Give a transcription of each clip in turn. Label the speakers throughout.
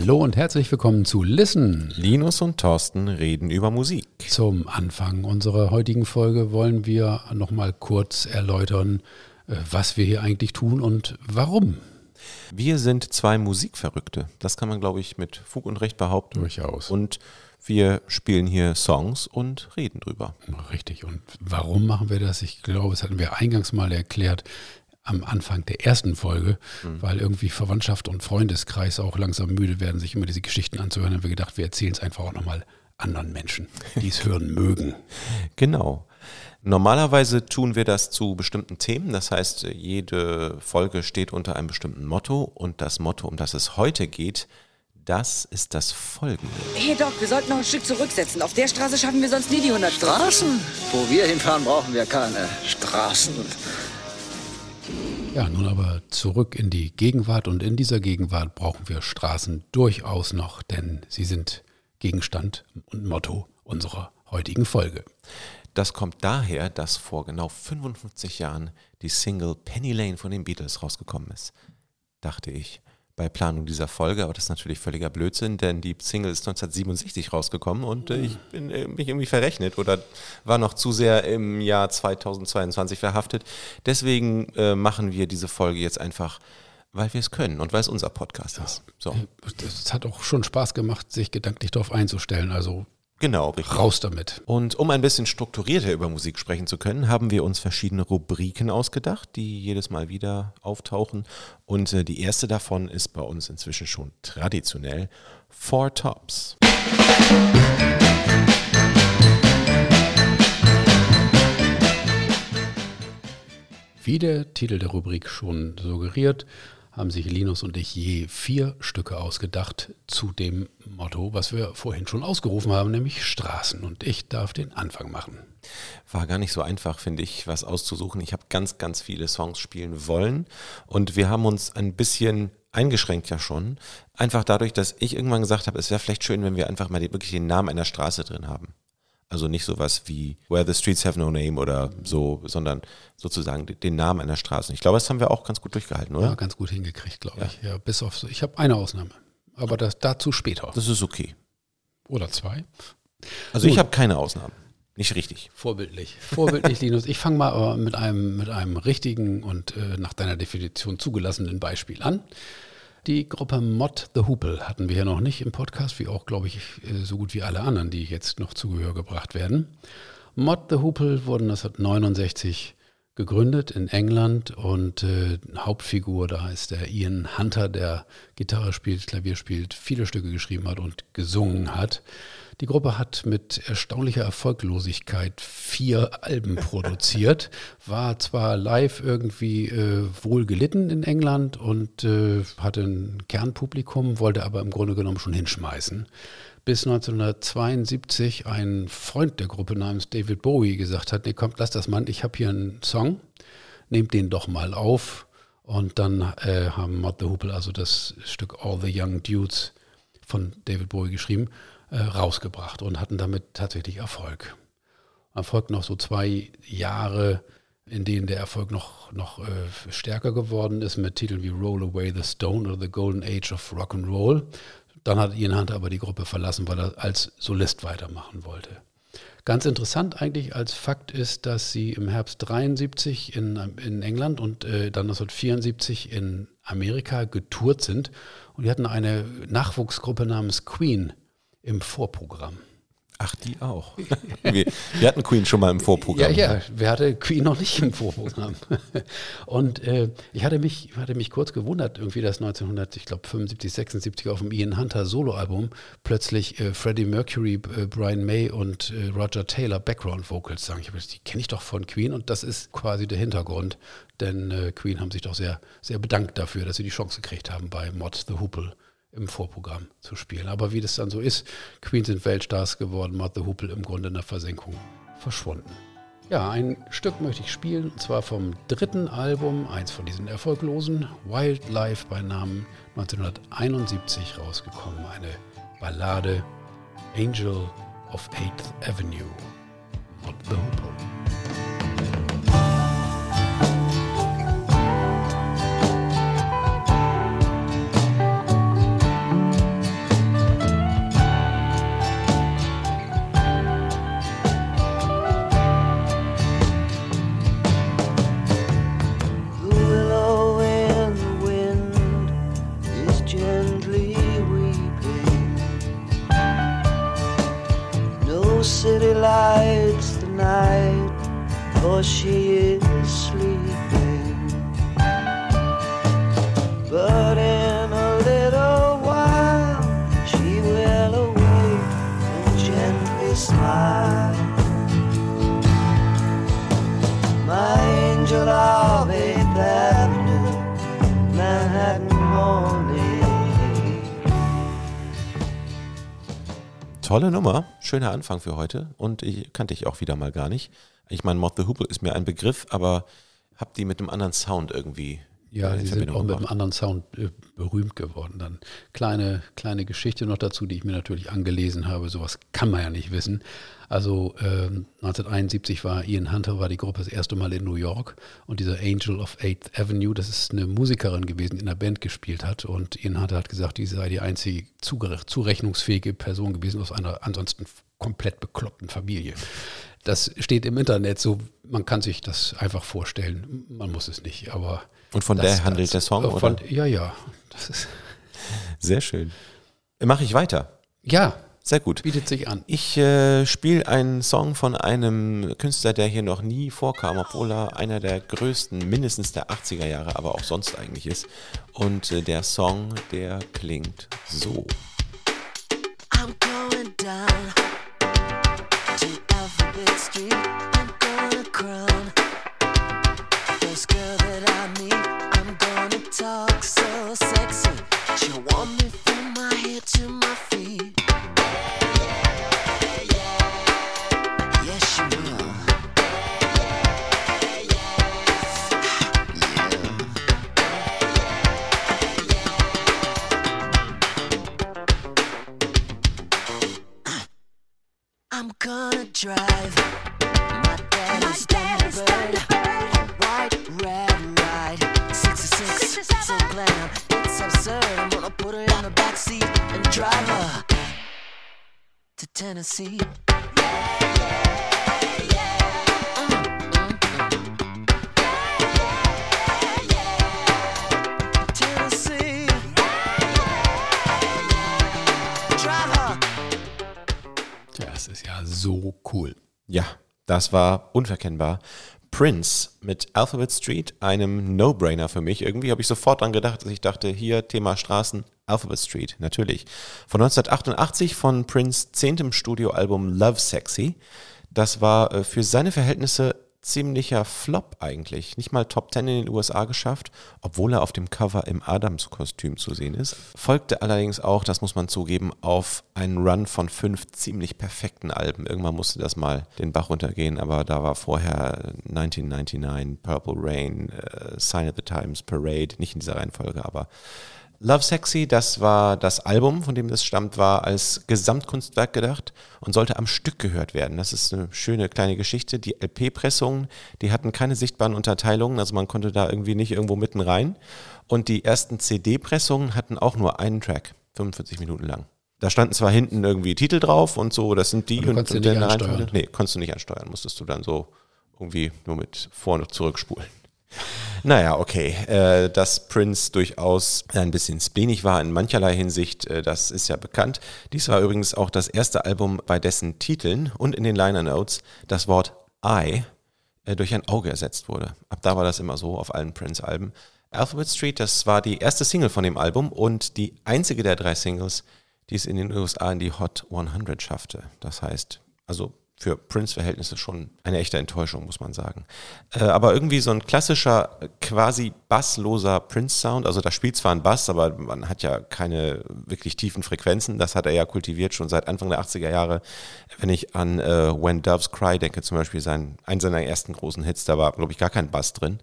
Speaker 1: Hallo und herzlich willkommen zu Listen.
Speaker 2: Linus und Thorsten reden über Musik.
Speaker 1: Zum Anfang unserer heutigen Folge wollen wir nochmal kurz erläutern, äh, was wir hier eigentlich tun und warum.
Speaker 2: Wir sind zwei Musikverrückte. Das kann man, glaube ich, mit Fug und Recht behaupten.
Speaker 1: Durchaus.
Speaker 2: Und wir spielen hier Songs und reden drüber.
Speaker 1: Richtig. Und warum machen wir das? Ich glaube, das hatten wir eingangs mal erklärt am Anfang der ersten Folge, mhm. weil irgendwie Verwandtschaft und Freundeskreis auch langsam müde werden, sich immer diese Geschichten anzuhören. Haben wir gedacht, wir erzählen es einfach auch nochmal anderen Menschen, die es hören mögen.
Speaker 2: Genau. Normalerweise tun wir das zu bestimmten Themen. Das heißt, jede Folge steht unter einem bestimmten Motto und das Motto, um das es heute geht, das ist das folgende.
Speaker 3: Hey Doc, wir sollten noch ein Stück zurücksetzen. Auf der Straße schaffen wir sonst nie die 100
Speaker 4: Straßen? Wo wir hinfahren, brauchen wir keine Straßen.
Speaker 1: Ja, nun aber zurück in die Gegenwart und in dieser Gegenwart brauchen wir Straßen durchaus noch, denn sie sind Gegenstand und Motto unserer heutigen Folge.
Speaker 2: Das kommt daher, dass vor genau 55 Jahren die Single Penny Lane von den Beatles rausgekommen ist. Dachte ich, bei Planung dieser Folge, aber das ist natürlich völliger Blödsinn, denn die Single ist 1967 rausgekommen und äh, ich bin äh, mich irgendwie verrechnet oder war noch zu sehr im Jahr 2022 verhaftet. Deswegen äh, machen wir diese Folge jetzt einfach weil wir es können und weil es unser Podcast ja. ist.
Speaker 1: So. Es hat auch schon Spaß gemacht, sich gedanklich darauf einzustellen. Also
Speaker 2: Genau, richtig.
Speaker 1: Raus damit.
Speaker 2: Und um ein bisschen strukturierter über Musik sprechen zu können, haben wir uns verschiedene Rubriken ausgedacht, die jedes Mal wieder auftauchen. Und äh, die erste davon ist bei uns inzwischen schon traditionell Four Tops.
Speaker 1: Wie der Titel der Rubrik schon suggeriert, haben sich Linus und ich je vier Stücke ausgedacht zu dem Motto, was wir vorhin schon ausgerufen haben, nämlich Straßen. Und ich darf den Anfang machen.
Speaker 2: War gar nicht so einfach, finde ich, was auszusuchen. Ich habe ganz, ganz viele Songs spielen wollen und wir haben uns ein bisschen eingeschränkt ja schon. Einfach dadurch, dass ich irgendwann gesagt habe, es wäre vielleicht schön, wenn wir einfach mal wirklich den Namen einer Straße drin haben. Also nicht sowas wie Where the Streets Have No Name oder so, sondern sozusagen den Namen einer Straße. Ich glaube, das haben wir auch ganz gut durchgehalten, oder?
Speaker 1: Ja, ganz gut hingekriegt, glaube ja. ich. Ja, bis auf, ich habe eine Ausnahme, aber das dazu später.
Speaker 2: Das ist okay.
Speaker 1: Oder zwei.
Speaker 2: Also gut. ich habe keine Ausnahmen. Nicht richtig.
Speaker 1: Vorbildlich. Vorbildlich, Linus. Ich fange mal mit einem, mit einem richtigen und äh, nach deiner Definition zugelassenen Beispiel an. Die Gruppe Mod the Hoople hatten wir ja noch nicht im Podcast, wie auch, glaube ich, äh, so gut wie alle anderen, die jetzt noch zu Gehör gebracht werden. Mod the Hoople wurden 1969 gegründet in England und äh, Hauptfigur da ist der Ian Hunter, der Gitarre spielt, Klavier spielt, viele Stücke geschrieben hat und gesungen hat. Die Gruppe hat mit erstaunlicher Erfolglosigkeit vier Alben produziert, war zwar live irgendwie äh, wohl gelitten in England und äh, hatte ein Kernpublikum, wollte aber im Grunde genommen schon hinschmeißen. Bis 1972 ein Freund der Gruppe namens David Bowie gesagt hat, nee, kommt, lass das mal, ich habe hier einen Song, nehmt den doch mal auf. Und dann äh, haben Mod the Hoople also das Stück All the Young Dudes von David Bowie geschrieben äh, rausgebracht und hatten damit tatsächlich Erfolg. Erfolg noch so zwei Jahre, in denen der Erfolg noch, noch äh, stärker geworden ist mit Titeln wie Roll Away the Stone oder The Golden Age of Rock and Roll. Dann hat Ian Hunter aber die Gruppe verlassen, weil er als Solist weitermachen wollte. Ganz interessant eigentlich als Fakt ist, dass sie im Herbst 73 in, in England und äh, dann 1974 in Amerika getourt sind und die hatten eine Nachwuchsgruppe namens Queen im Vorprogramm.
Speaker 2: Ach, die auch. wir, wir, hatten Queen schon mal im Vorprogramm.
Speaker 1: Ja, ja, wir hatten Queen noch nicht im Vorprogramm. Und äh, ich hatte mich, hatte mich kurz gewundert, irgendwie, dass 1900, ich glaube 75, 76 auf dem Ian Hunter Soloalbum plötzlich äh, Freddie Mercury, äh, Brian May und äh, Roger Taylor Background Vocals sagen. Ich habe die kenne ich doch von Queen und das ist quasi der Hintergrund, denn äh, Queen haben sich doch sehr, sehr bedankt dafür, dass sie die Chance gekriegt haben bei Mod the Hoople im Vorprogramm zu spielen. Aber wie das dann so ist, Queen sind Weltstars geworden, Martha Huppel im Grunde in der Versenkung verschwunden. Ja, ein Stück möchte ich spielen, und zwar vom dritten Album, eins von diesen erfolglosen, Wildlife bei Namen 1971 rausgekommen, eine Ballade Angel of 8th Avenue, Not the Hoople.
Speaker 5: City the night, for she is sleeping. But in a little while, she will awake and gently smile. My angel of Eighth Avenue, Manhattan morning.
Speaker 2: Tolle Nummer, schöner Anfang für heute und ich kannte ich auch wieder mal gar nicht. Ich meine, Moth the Hoople ist mir ein Begriff, aber hab die mit einem anderen Sound irgendwie.
Speaker 1: Ja,
Speaker 2: in
Speaker 1: die sind auch mit einem anderen Sound äh, berühmt geworden. Dann kleine, kleine Geschichte noch dazu, die ich mir natürlich angelesen habe. Sowas kann man ja nicht wissen. Also ähm, 1971 war Ian Hunter, war die Gruppe das erste Mal in New York und dieser Angel of Eighth Avenue, das ist eine Musikerin gewesen, die in der Band gespielt hat und Ian Hunter hat gesagt, die sei die einzige zurechnungsfähige Person gewesen aus einer ansonsten komplett bekloppten Familie. Das steht im Internet so, man kann sich das einfach vorstellen, man muss es nicht, aber
Speaker 2: Und von
Speaker 1: das-
Speaker 2: der handelt
Speaker 1: das-
Speaker 2: der Song,
Speaker 1: äh, von,
Speaker 2: oder?
Speaker 1: Ja, ja. Das ist,
Speaker 2: Sehr schön. Mache ich weiter.
Speaker 1: ja,
Speaker 2: Sehr gut.
Speaker 1: bietet sich an.
Speaker 2: Ich äh, spiele einen Song von einem Künstler, der hier noch nie vorkam, obwohl er einer der größten, mindestens der 80er Jahre, aber auch sonst eigentlich ist. Und äh, der Song, der klingt so.
Speaker 5: I'm gonna drive my daddy's Thunderbird, a white red ride, 66, so glam, it's absurd. I'm gonna put her in the back seat and drive her to Tennessee. Tennessee.
Speaker 1: So cool.
Speaker 2: Ja, das war unverkennbar. Prince mit Alphabet Street, einem No-Brainer für mich. Irgendwie habe ich sofort dran gedacht, dass ich dachte, hier Thema Straßen, Alphabet Street, natürlich. Von 1988 von Prince zehntem Studioalbum Love Sexy. Das war äh, für seine Verhältnisse ziemlicher Flop eigentlich. Nicht mal Top 10 in den USA geschafft, obwohl er auf dem Cover im Adams-Kostüm zu sehen ist. Folgte allerdings auch, das muss man zugeben, auf einen Run von fünf ziemlich perfekten Alben. Irgendwann musste das mal den Bach runtergehen, aber da war vorher 1999, Purple Rain, äh, Sign of the Times, Parade, nicht in dieser Reihenfolge, aber Love Sexy, das war das Album, von dem das stammt, war als Gesamtkunstwerk gedacht und sollte am Stück gehört werden. Das ist eine schöne kleine Geschichte. Die LP-Pressungen, die hatten keine sichtbaren Unterteilungen, also man konnte da irgendwie nicht irgendwo mitten rein. Und die ersten CD-Pressungen hatten auch nur einen Track, 45 Minuten lang. Da standen zwar hinten irgendwie Titel drauf und so, das sind die
Speaker 1: du konntest
Speaker 2: und
Speaker 1: nicht
Speaker 2: dann
Speaker 1: ansteuern.
Speaker 2: Nee, konntest du nicht ansteuern, musstest du dann so irgendwie nur mit vor- und zurückspulen. Naja, okay, äh, dass Prince durchaus ein bisschen spleenig war in mancherlei Hinsicht, äh, das ist ja bekannt. Dies war übrigens auch das erste Album, bei dessen Titeln und in den Liner Notes das Wort I äh, durch ein Auge ersetzt wurde. Ab da war das immer so auf allen Prince-Alben. Alphabet Street, das war die erste Single von dem Album und die einzige der drei Singles, die es in den USA in die Hot 100 schaffte. Das heißt, also für Prince-Verhältnisse schon eine echte Enttäuschung, muss man sagen. Äh, aber irgendwie so ein klassischer, quasi bassloser Prince-Sound. Also da spielt zwar ein Bass, aber man hat ja keine wirklich tiefen Frequenzen. Das hat er ja kultiviert schon seit Anfang der 80er Jahre. Wenn ich an äh, When Doves Cry denke, zum Beispiel sein, einen seiner ersten großen Hits, da war, glaube ich, gar kein Bass drin.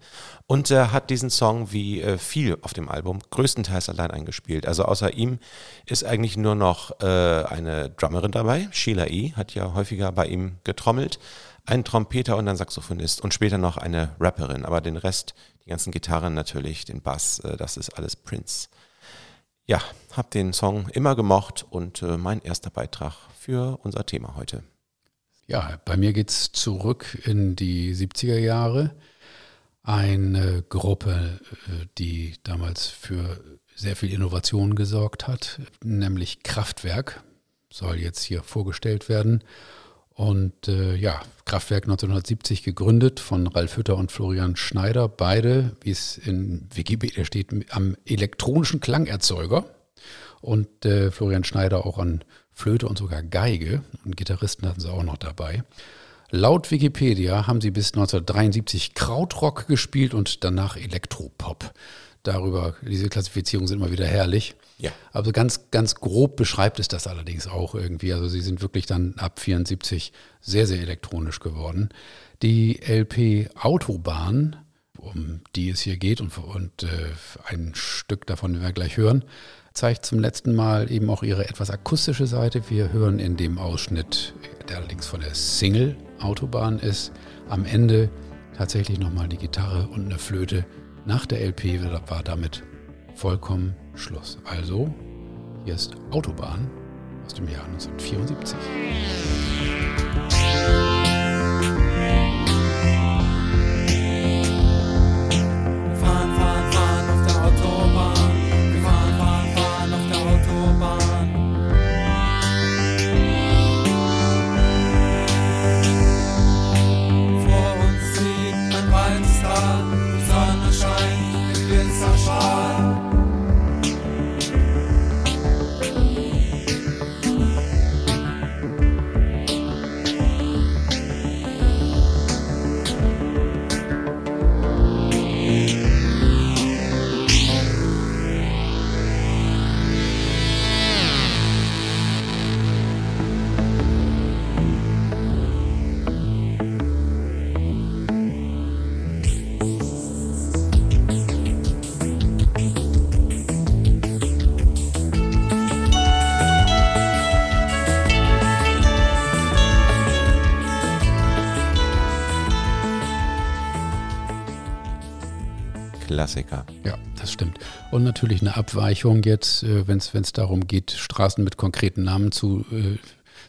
Speaker 2: Und er hat diesen Song wie äh, viel auf dem Album größtenteils allein eingespielt. Also außer ihm ist eigentlich nur noch äh, eine Drummerin dabei. Sheila E. hat ja häufiger bei ihm getrommelt. Ein Trompeter und ein Saxophonist und später noch eine Rapperin. Aber den Rest, die ganzen Gitarren natürlich, den Bass, äh, das ist alles Prince. Ja, hab den Song immer gemocht und äh, mein erster Beitrag für unser Thema heute.
Speaker 1: Ja, bei mir geht es zurück in die 70er Jahre. Eine Gruppe, äh, die damals für sehr viel Innovation gesorgt hat, nämlich Kraftwerk, soll jetzt hier vorgestellt werden. Und äh, ja, Kraftwerk 1970 gegründet von Ralf Hütter und Florian Schneider, beide, wie es in Wikipedia steht, am elektronischen Klangerzeuger. Und äh, Florian Schneider auch an Flöte und sogar Geige. Und Gitarristen hatten sie auch noch dabei. Laut Wikipedia haben sie bis 1973 Krautrock gespielt und danach Elektropop. Darüber, diese Klassifizierungen sind immer wieder herrlich.
Speaker 2: Ja.
Speaker 1: Also ganz, ganz grob beschreibt es das allerdings auch irgendwie. Also sie sind wirklich dann ab 74 sehr, sehr elektronisch geworden. Die LP Autobahn, um die es hier geht und, und äh, ein Stück davon werden wir gleich hören, zeigt zum letzten Mal eben auch ihre etwas akustische Seite. Wir hören in dem Ausschnitt, der allerdings von der Single Autobahn ist, am Ende tatsächlich nochmal die Gitarre und eine Flöte. Nach der LP war damit vollkommen Schluss. Also, hier ist Autobahn aus dem Jahr 1974. Und natürlich eine Abweichung jetzt, äh, wenn es darum geht, Straßen mit konkreten Namen zu, äh,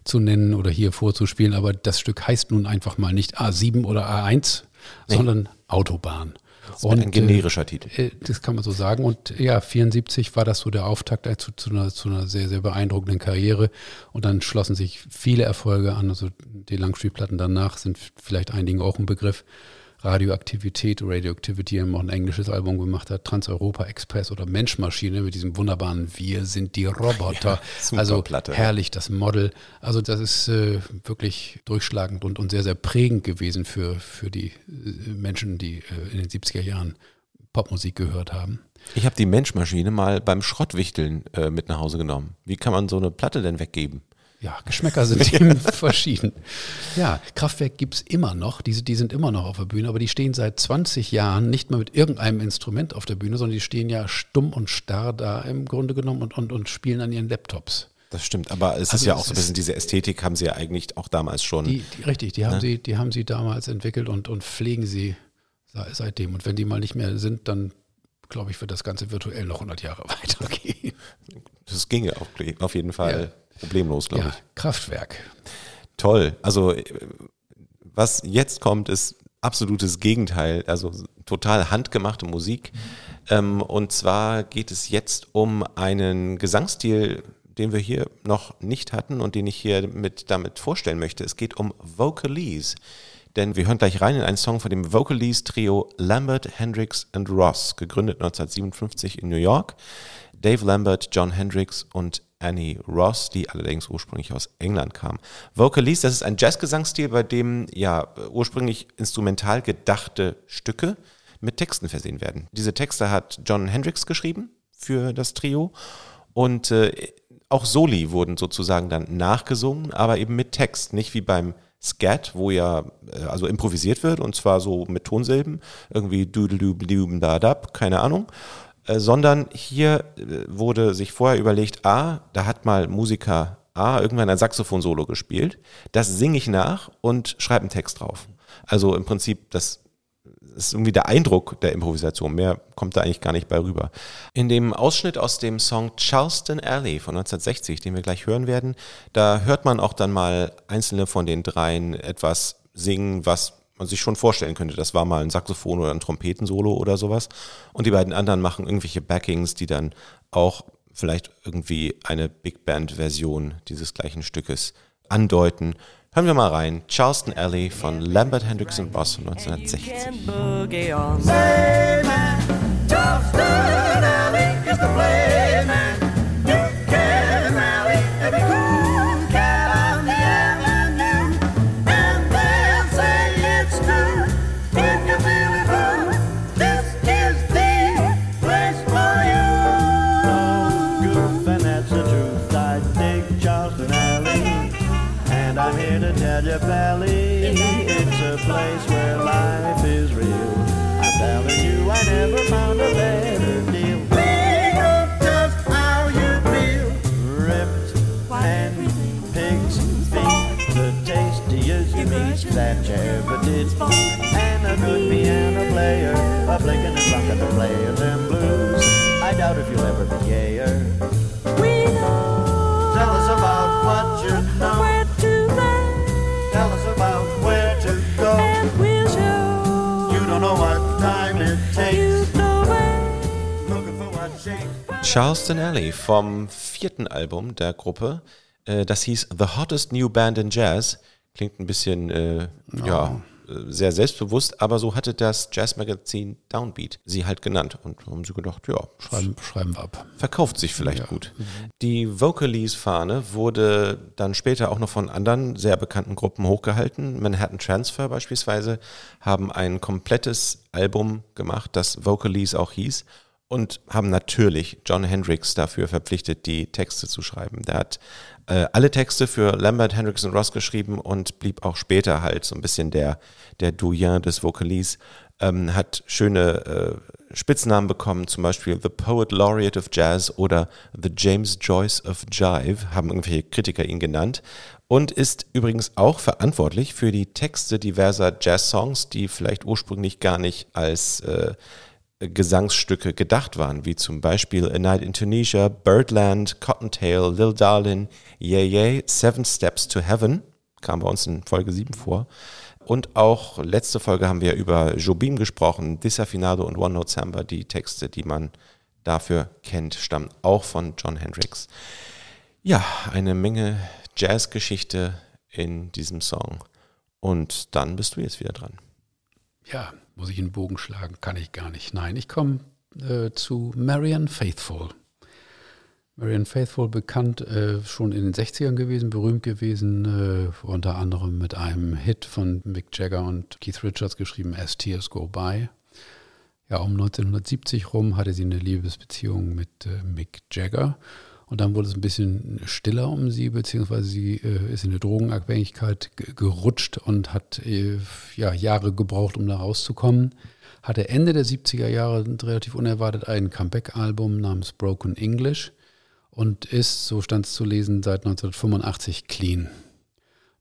Speaker 1: zu nennen oder hier vorzuspielen. Aber das Stück heißt nun einfach mal nicht A7 oder A1,
Speaker 2: Nee.
Speaker 1: sondern Autobahn.
Speaker 2: Das ist ein generischer Titel.
Speaker 1: Äh, das kann man so sagen. Und ja, 74 war das so der Auftakt zu, zu, einer, zu einer sehr, sehr beeindruckenden Karriere. Und dann schlossen sich viele Erfolge an. Also die Langspielplatten danach sind vielleicht einigen auch ein Begriff. Radioaktivität, Radioactivity haben auch ein englisches Album gemacht hat, Trans-Europa Express oder Menschmaschine mit diesem wunderbaren Wir sind die Roboter.
Speaker 2: Ja,
Speaker 1: also
Speaker 2: Platte.
Speaker 1: herrlich, das Model. Also das ist äh, wirklich durchschlagend und, und sehr, sehr prägend gewesen für, für die äh, Menschen, die äh, in den 70er Jahren Popmusik gehört haben.
Speaker 2: Ich habe die Menschmaschine mal beim Schrottwichteln äh, mit nach Hause genommen. Wie kann man so eine Platte denn weggeben?
Speaker 1: Ja, Geschmäcker sind eben verschieden. Ja, Kraftwerk gibt's immer noch. Diese, die sind immer noch auf der Bühne, aber die stehen seit 20 Jahren nicht mehr mit irgendeinem Instrument auf der Bühne, sondern die stehen ja stumm und starr da im Grunde genommen und, und, und spielen an ihren Laptops.
Speaker 2: Das stimmt, aber es ist
Speaker 1: Also
Speaker 2: ja
Speaker 1: es
Speaker 2: auch so ein
Speaker 1: ist-
Speaker 2: bisschen diese Ästhetik haben sie ja eigentlich auch damals schon.
Speaker 1: Die, die, richtig, die haben,
Speaker 2: Ne?
Speaker 1: sie, die haben sie damals entwickelt und, und pflegen sie se- seitdem. Und wenn die mal nicht mehr sind, dann glaube ich, wird das Ganze virtuell noch 100 Jahre weitergehen.
Speaker 2: das ginge auf, auf jeden Fall
Speaker 1: Ja.
Speaker 2: Problemlos, glaube
Speaker 1: Ja,
Speaker 2: ich.
Speaker 1: Kraftwerk.
Speaker 2: Toll. Also äh, was jetzt kommt, ist absolutes Gegenteil. Also total handgemachte Musik. Ähm, und zwar geht es jetzt um einen Gesangsstil, den wir hier noch nicht hatten und den ich hier mit damit vorstellen möchte. Es geht um Vocalese. Denn wir hören gleich rein in einen Song von dem Vocalese-Trio Lambert, Hendrix und Ross, gegründet 1957 in New York. Dave Lambert, John Hendricks und Annie Ross, die allerdings ursprünglich aus England kam. Vocalese, das ist ein Jazzgesangsstil, bei dem ja ursprünglich instrumental gedachte Stücke mit Texten versehen werden. Diese Texte hat John Hendricks geschrieben für das Trio und äh, auch Soli wurden sozusagen dann nachgesungen, aber eben mit Text, nicht wie beim Scat, wo ja äh, also improvisiert wird und zwar so mit Tonsilben, irgendwie doodle-doo-doo-da-dab, keine Ahnung, sondern hier äh, wurde sich vorher überlegt, ah, da hat mal Musiker A irgendwann ein Saxophon-Solo gespielt, das singe ich nach und schreibe einen Text drauf. Also im Prinzip das ist irgendwie der Eindruck der Improvisation. Mehr kommt da eigentlich gar nicht bei rüber. In dem Ausschnitt aus dem Song Charleston Alley von 1960, den wir gleich hören werden, da hört man auch dann mal einzelne von den dreien etwas singen, was man sich schon vorstellen könnte. Das war mal ein Saxophon oder ein Trompetensolo oder sowas. Und die beiden anderen machen irgendwelche Backings, die dann auch vielleicht irgendwie eine Big Band-Version dieses gleichen Stückes andeuten. Hören wir mal rein. Charleston Alley von Lambert Hendricks und Boss von 1960.
Speaker 5: can boogie
Speaker 6: And a good piano player, a blinking and rocking and playing them blues. I doubt if you'll ever be gayer. Tell us about what you know. Tell us about where to go. You don't know what time it takes. Looking for what shakes.
Speaker 2: Charleston Alley vom vierten Album der Gruppe. Äh, Das hieß The Hottest New Band in Jazz. Klingt ein bisschen, äh, ja, äh, sehr selbstbewusst, aber so hatte das Jazzmagazin Downbeat sie halt genannt. Und haben sie gedacht, ja,
Speaker 1: Schreiben, schreiben wir ab.
Speaker 2: verkauft sich vielleicht gut. Die Vocalese-Fahne wurde dann später auch noch von anderen sehr bekannten Gruppen hochgehalten. Manhattan Transfer beispielsweise haben ein komplettes Album gemacht, das Vocalese auch hieß und haben natürlich John Hendricks dafür verpflichtet, die Texte zu schreiben. Der hat äh, alle Texte für Lambert, Hendricks und Ross geschrieben und blieb auch später halt so ein bisschen der, der Doyen des Vocalese. Ähm, hat schöne äh, Spitznamen bekommen, zum Beispiel The Poet Laureate of Jazz oder The James Joyce of Jive, haben irgendwelche Kritiker ihn genannt. Und ist übrigens auch verantwortlich für die Texte diverser Jazz-Songs, die vielleicht ursprünglich gar nicht als äh, Gesangsstücke gedacht waren, wie zum Beispiel A Night in Tunisia, Birdland, Cottontail, Lil Darlin, Yeah Yeah, Seven Steps to Heaven, kam bei uns in Folge 7 vor. Und auch letzte Folge haben wir über Jobim gesprochen, Disafinado und One Note Samba. Die Texte, die man dafür kennt, stammen auch von John Hendricks. Ja, eine Menge Jazzgeschichte in diesem Song. Und dann bist du jetzt wieder dran.
Speaker 1: Ja, muss ich einen Bogen schlagen? Kann ich gar nicht. Nein, ich komme äh, zu Marian Faithful. Marian Faithful, bekannt äh, schon in den 60ern gewesen, berühmt gewesen, äh, unter anderem mit einem Hit von Mick Jagger und Keith Richards geschrieben, As Tears Go By. Ja, um 1970 rum hatte sie eine Liebesbeziehung mit äh, Mick Jagger. Und dann wurde es ein bisschen stiller um sie, beziehungsweise sie äh, ist in eine Drogenabhängigkeit ge- gerutscht und hat äh, ja, Jahre gebraucht, um da rauszukommen. Hatte Ende der 70er Jahre relativ unerwartet ein Comeback-Album namens Broken English und ist, so stand es zu lesen, seit 1985 clean.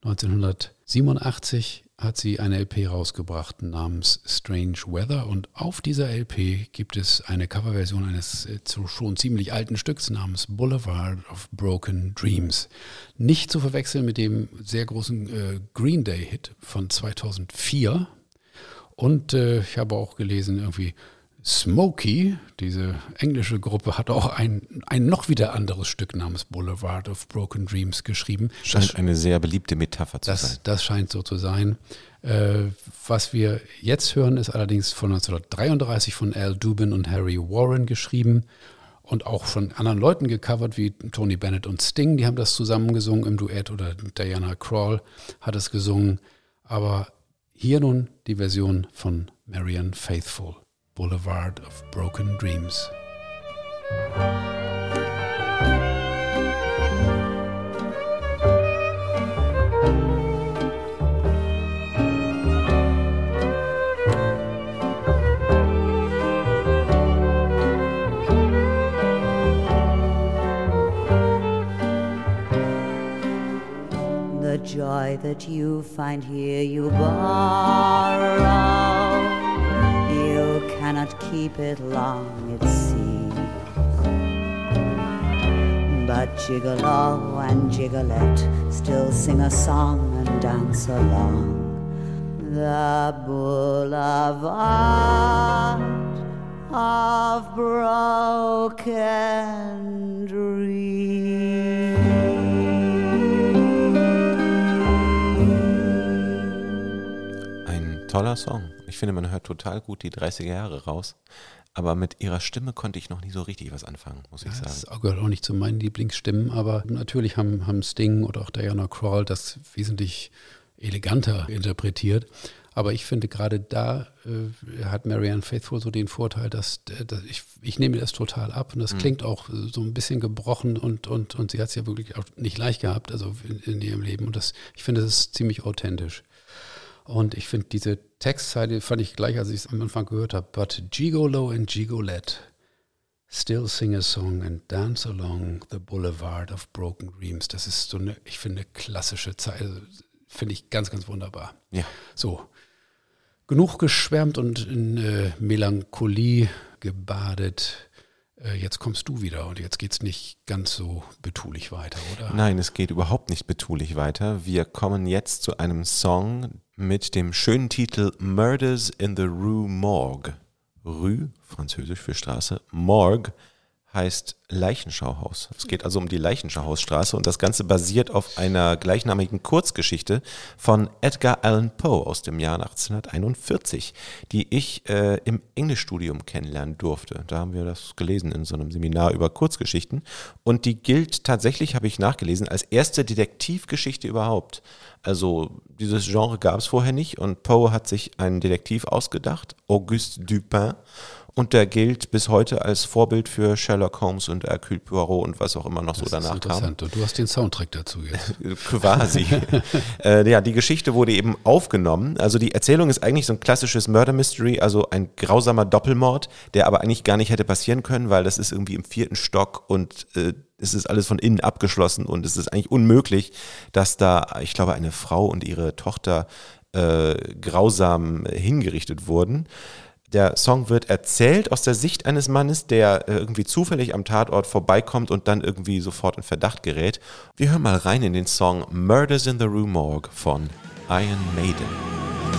Speaker 1: 1987 hat sie eine LP rausgebracht namens Strange Weather und auf dieser LP gibt es eine Coverversion eines äh, schon ziemlich alten Stücks namens Boulevard of Broken Dreams. Nicht zu verwechseln mit dem sehr großen äh, Green Day Hit von 2004. Und äh, ich habe auch gelesen, irgendwie Smokey, diese englische Gruppe, hat auch ein, ein noch wieder anderes Stück namens Boulevard of Broken Dreams geschrieben.
Speaker 2: Scheint eine sehr beliebte Metapher zu sein.
Speaker 1: Das, das scheint so zu sein. Äh, was wir jetzt hören, ist allerdings von 1933 von Al Dubin und Harry Warren geschrieben und auch von anderen Leuten gecovert, wie Tony Bennett und Sting. Die haben das zusammen gesungen im Duett oder Diana Krall hat es gesungen. Aber hier nun die Version von Marian Faithful, Boulevard of Broken Dreams.
Speaker 7: The joy that you find here you borrow. Cannot keep it long, it seems. But Gigolo and Gigolette still sing a song and dance along the boulevard of broken dreams.
Speaker 2: Toller Song. Ich finde, man hört total gut die 30er Jahre raus. Aber mit ihrer Stimme konnte ich noch nie so richtig was anfangen, muss ich sagen.
Speaker 1: Das gehört auch nicht zu meinen Lieblingsstimmen, aber natürlich haben, haben Sting oder auch Diana Krall das wesentlich eleganter interpretiert. Aber ich finde, gerade da äh, hat Marianne Faithfull so den Vorteil, dass, äh, dass ich, ich nehme das total ab und das klingt auch so ein bisschen gebrochen und, und, und sie hat es ja wirklich auch nicht leicht gehabt, also in, in ihrem Leben. Und das, ich finde, das ist ziemlich authentisch. Und ich finde diese Textzeile fand ich gleich, als ich es am Anfang gehört habe. But Gigolo and Gigolette still sing a song and dance along the boulevard of broken dreams. Das ist so eine, ich finde, klassische Zeile. Finde ich ganz, ganz wunderbar.
Speaker 2: Ja.
Speaker 1: So. Genug geschwärmt und in äh, Melancholie gebadet. Äh, jetzt kommst du wieder und jetzt geht es nicht ganz so betulich weiter, oder?
Speaker 2: Nein, es geht überhaupt nicht betulich weiter. Wir kommen jetzt zu einem Song mit dem schönen Titel Murders in the Rue Morgue. Rue, französisch für Straße, Morgue heißt Leichenschauhaus. Es geht also um die Leichenschauhausstraße und das Ganze basiert auf einer gleichnamigen Kurzgeschichte von Edgar Allan Poe aus dem Jahr 1841, die ich äh, im Englischstudium kennenlernen durfte. Da haben wir das gelesen in so einem Seminar über Kurzgeschichten und die gilt tatsächlich, habe ich nachgelesen, als erste Detektivgeschichte überhaupt. Also dieses Genre gab es vorher nicht und Poe hat sich einen Detektiv ausgedacht, Auguste Dupin und der gilt bis heute als Vorbild für Sherlock Holmes und Hercule Poirot und was auch immer noch so
Speaker 1: Das ist
Speaker 2: danach kam.
Speaker 1: interessant. Und du hast den Soundtrack dazu jetzt.
Speaker 2: Quasi. äh, ja, die Geschichte wurde eben aufgenommen. Also die Erzählung ist eigentlich so ein klassisches Murder Mystery, also ein grausamer Doppelmord, der aber eigentlich gar nicht hätte passieren können, weil das ist irgendwie im vierten Stock und äh, es ist alles von innen abgeschlossen und es ist eigentlich unmöglich, dass da, ich glaube, eine Frau und ihre Tochter äh, grausam hingerichtet wurden. Der Song wird erzählt aus der Sicht eines Mannes, der äh, irgendwie zufällig am Tatort vorbeikommt und dann irgendwie sofort in Verdacht gerät. Wir hören mal rein in den Song Murders in the Rue Morgue von Iron Maiden.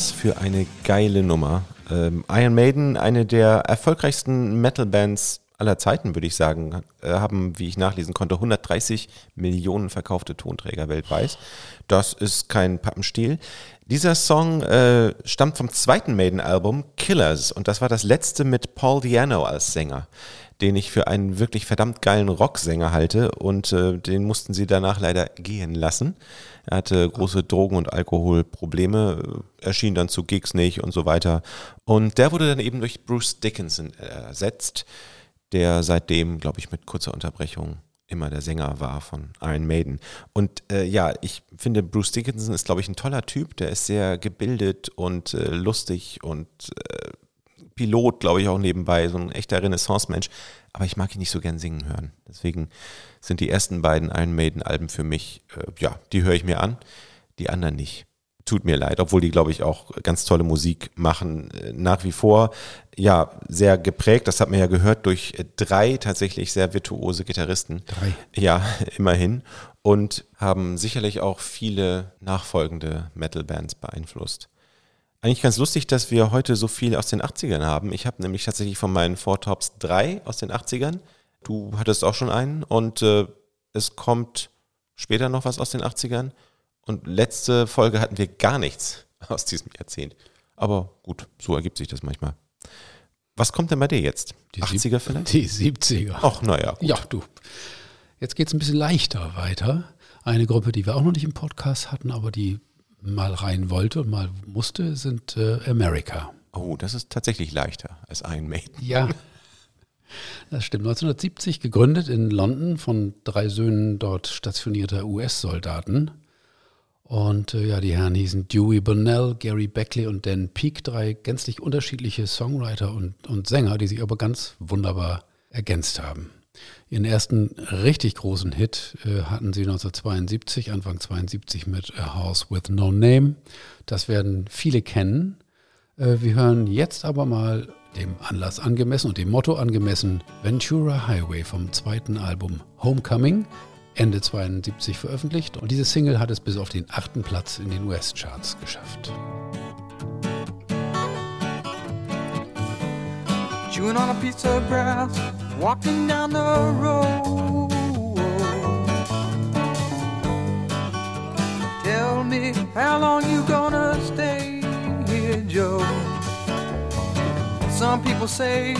Speaker 2: Was für eine geile Nummer. Ähm, Iron Maiden, eine der erfolgreichsten Metal-Bands aller Zeiten, würde ich sagen, äh, haben, wie ich nachlesen konnte, 130 Millionen verkaufte Tonträger weltweit. Das ist kein Pappenstiel. Dieser Song äh, stammt vom zweiten Maiden-Album Killers und das war das letzte mit Paul Diano als Sänger den ich für einen wirklich verdammt geilen Rocksänger halte und äh, den mussten sie danach leider gehen lassen. Er hatte große Drogen- und Alkoholprobleme, äh, erschien dann zu Gigs nicht und so weiter. Und der wurde dann eben durch Bruce Dickinson ersetzt, der seitdem, glaube ich, mit kurzer Unterbrechung immer der Sänger war von Iron Maiden. Und äh, ja, ich finde, Bruce Dickinson ist, glaube ich, ein toller Typ. Der ist sehr gebildet und äh, lustig und äh, Pilot, glaube ich, auch nebenbei, so ein echter Renaissance-Mensch. Aber ich mag ihn nicht so gern singen hören. Deswegen sind die ersten beiden Iron Maiden-Alben für mich, äh, ja, die höre ich mir an, die anderen nicht. Tut mir leid, obwohl die, glaube ich, auch ganz tolle Musik machen. Äh, nach wie vor, ja, sehr geprägt, das hat man ja gehört, durch äh, drei tatsächlich sehr virtuose Gitarristen.
Speaker 1: Drei.
Speaker 2: Ja, immerhin. Und haben sicherlich auch viele nachfolgende Metal-Bands beeinflusst. Eigentlich ganz lustig, dass wir heute so viel aus den 80ern haben. Ich habe nämlich tatsächlich von meinen Four Tops drei aus den 80ern. Du hattest auch schon einen und äh, es kommt später noch was aus den 80ern. Und letzte Folge hatten wir gar nichts aus diesem Jahrzehnt. Aber gut, so ergibt sich das manchmal. Was kommt denn bei dir jetzt?
Speaker 1: Die
Speaker 2: 80er
Speaker 1: Sieb-
Speaker 2: vielleicht?
Speaker 1: Die 70er.
Speaker 2: Ach, naja.
Speaker 1: Ja, du. Jetzt geht es ein bisschen leichter weiter. Eine Gruppe, die wir auch noch nicht im Podcast hatten, aber die mal rein wollte und mal musste, sind äh, America.
Speaker 2: Oh, das ist tatsächlich leichter als Iron Maiden.
Speaker 1: Ja, das stimmt. 1970 gegründet in London von drei Söhnen dort stationierter US-Soldaten. Und äh, ja, die Herren hießen Dewey Bonnell, Gary Beckley und Dan Peake, drei gänzlich unterschiedliche Songwriter und, und Sänger, die sich aber ganz wunderbar ergänzt haben. Ihren ersten richtig großen Hit äh, hatten sie 1972, Anfang 72 mit A House with No Name. Das werden viele kennen. Äh, wir hören jetzt aber mal dem Anlass angemessen und dem Motto angemessen Ventura Highway vom zweiten Album Homecoming, Ende 72 veröffentlicht. Und diese Single hat es bis auf den achten Platz in den US-Charts geschafft.
Speaker 8: Chewing on a piece of grass, walking down the road. Tell me how long you gonna stay here, Joe? Some people say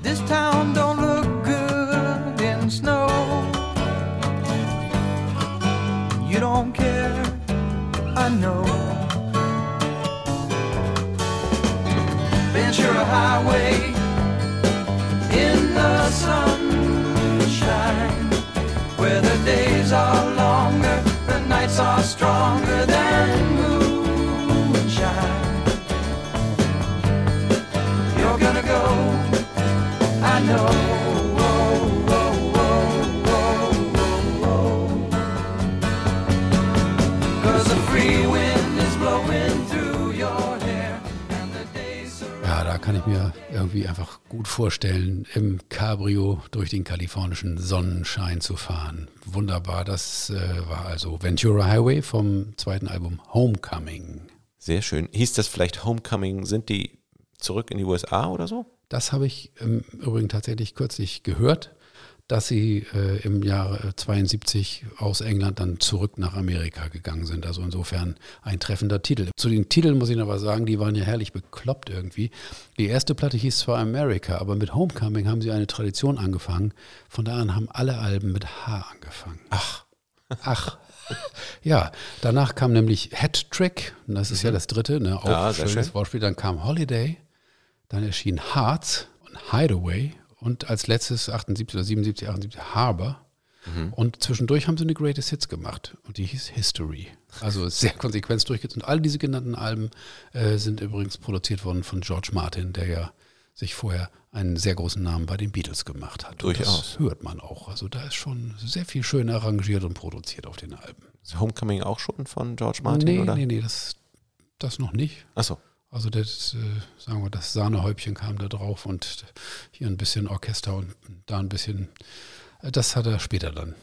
Speaker 8: this town don't look good in snow. You don't care, I know. Ventura Highway the sunshine, where the days are longer, the nights are stronger than moonshine. You're gonna go, I know.
Speaker 1: Kann ich mir irgendwie einfach gut vorstellen, im Cabrio durch den kalifornischen Sonnenschein zu fahren. Wunderbar, das äh, war also Ventura Highway vom zweiten Album Homecoming.
Speaker 2: Sehr schön. Hieß das vielleicht Homecoming? Sind die zurück in die USA oder so?
Speaker 1: Das habe ich im Übrigen tatsächlich kürzlich gehört, dass sie äh, im Jahre 72 aus England dann zurück nach Amerika gegangen sind. Also insofern ein treffender Titel. Zu den Titeln muss ich noch was sagen, die waren ja herrlich bekloppt irgendwie. Die erste Platte hieß zwar America, aber mit Homecoming haben sie eine Tradition angefangen. Von da an haben alle Alben mit H angefangen. Ach. Ach. Ja, danach kam nämlich Hat Trick, das ist ja das dritte, ne, auch
Speaker 2: Ja,
Speaker 1: schönes
Speaker 2: schön.
Speaker 1: Wortspiel. Dann kam Holiday, dann erschien Hearts und Hideaway und als letztes 78 oder 77, 78 Harbor. Und zwischendurch haben sie eine Greatest Hits gemacht und die hieß History. Also sehr konsequent durchgezogen. Und all diese genannten Alben äh, sind übrigens produziert worden von George Martin, der ja sich vorher einen sehr großen Namen bei den Beatles gemacht hat.
Speaker 2: Durchaus.
Speaker 1: Das hört man auch. Also da ist schon sehr viel schön arrangiert und produziert auf den Alben.
Speaker 2: Ist Homecoming auch schon von George Martin,
Speaker 1: nee,
Speaker 2: oder?
Speaker 1: nee, nee, das, das noch nicht.
Speaker 2: Achso.
Speaker 1: Also das, äh, sagen wir, das Sahnehäubchen kam da drauf und hier ein bisschen Orchester und da ein bisschen, äh, das hat er später dann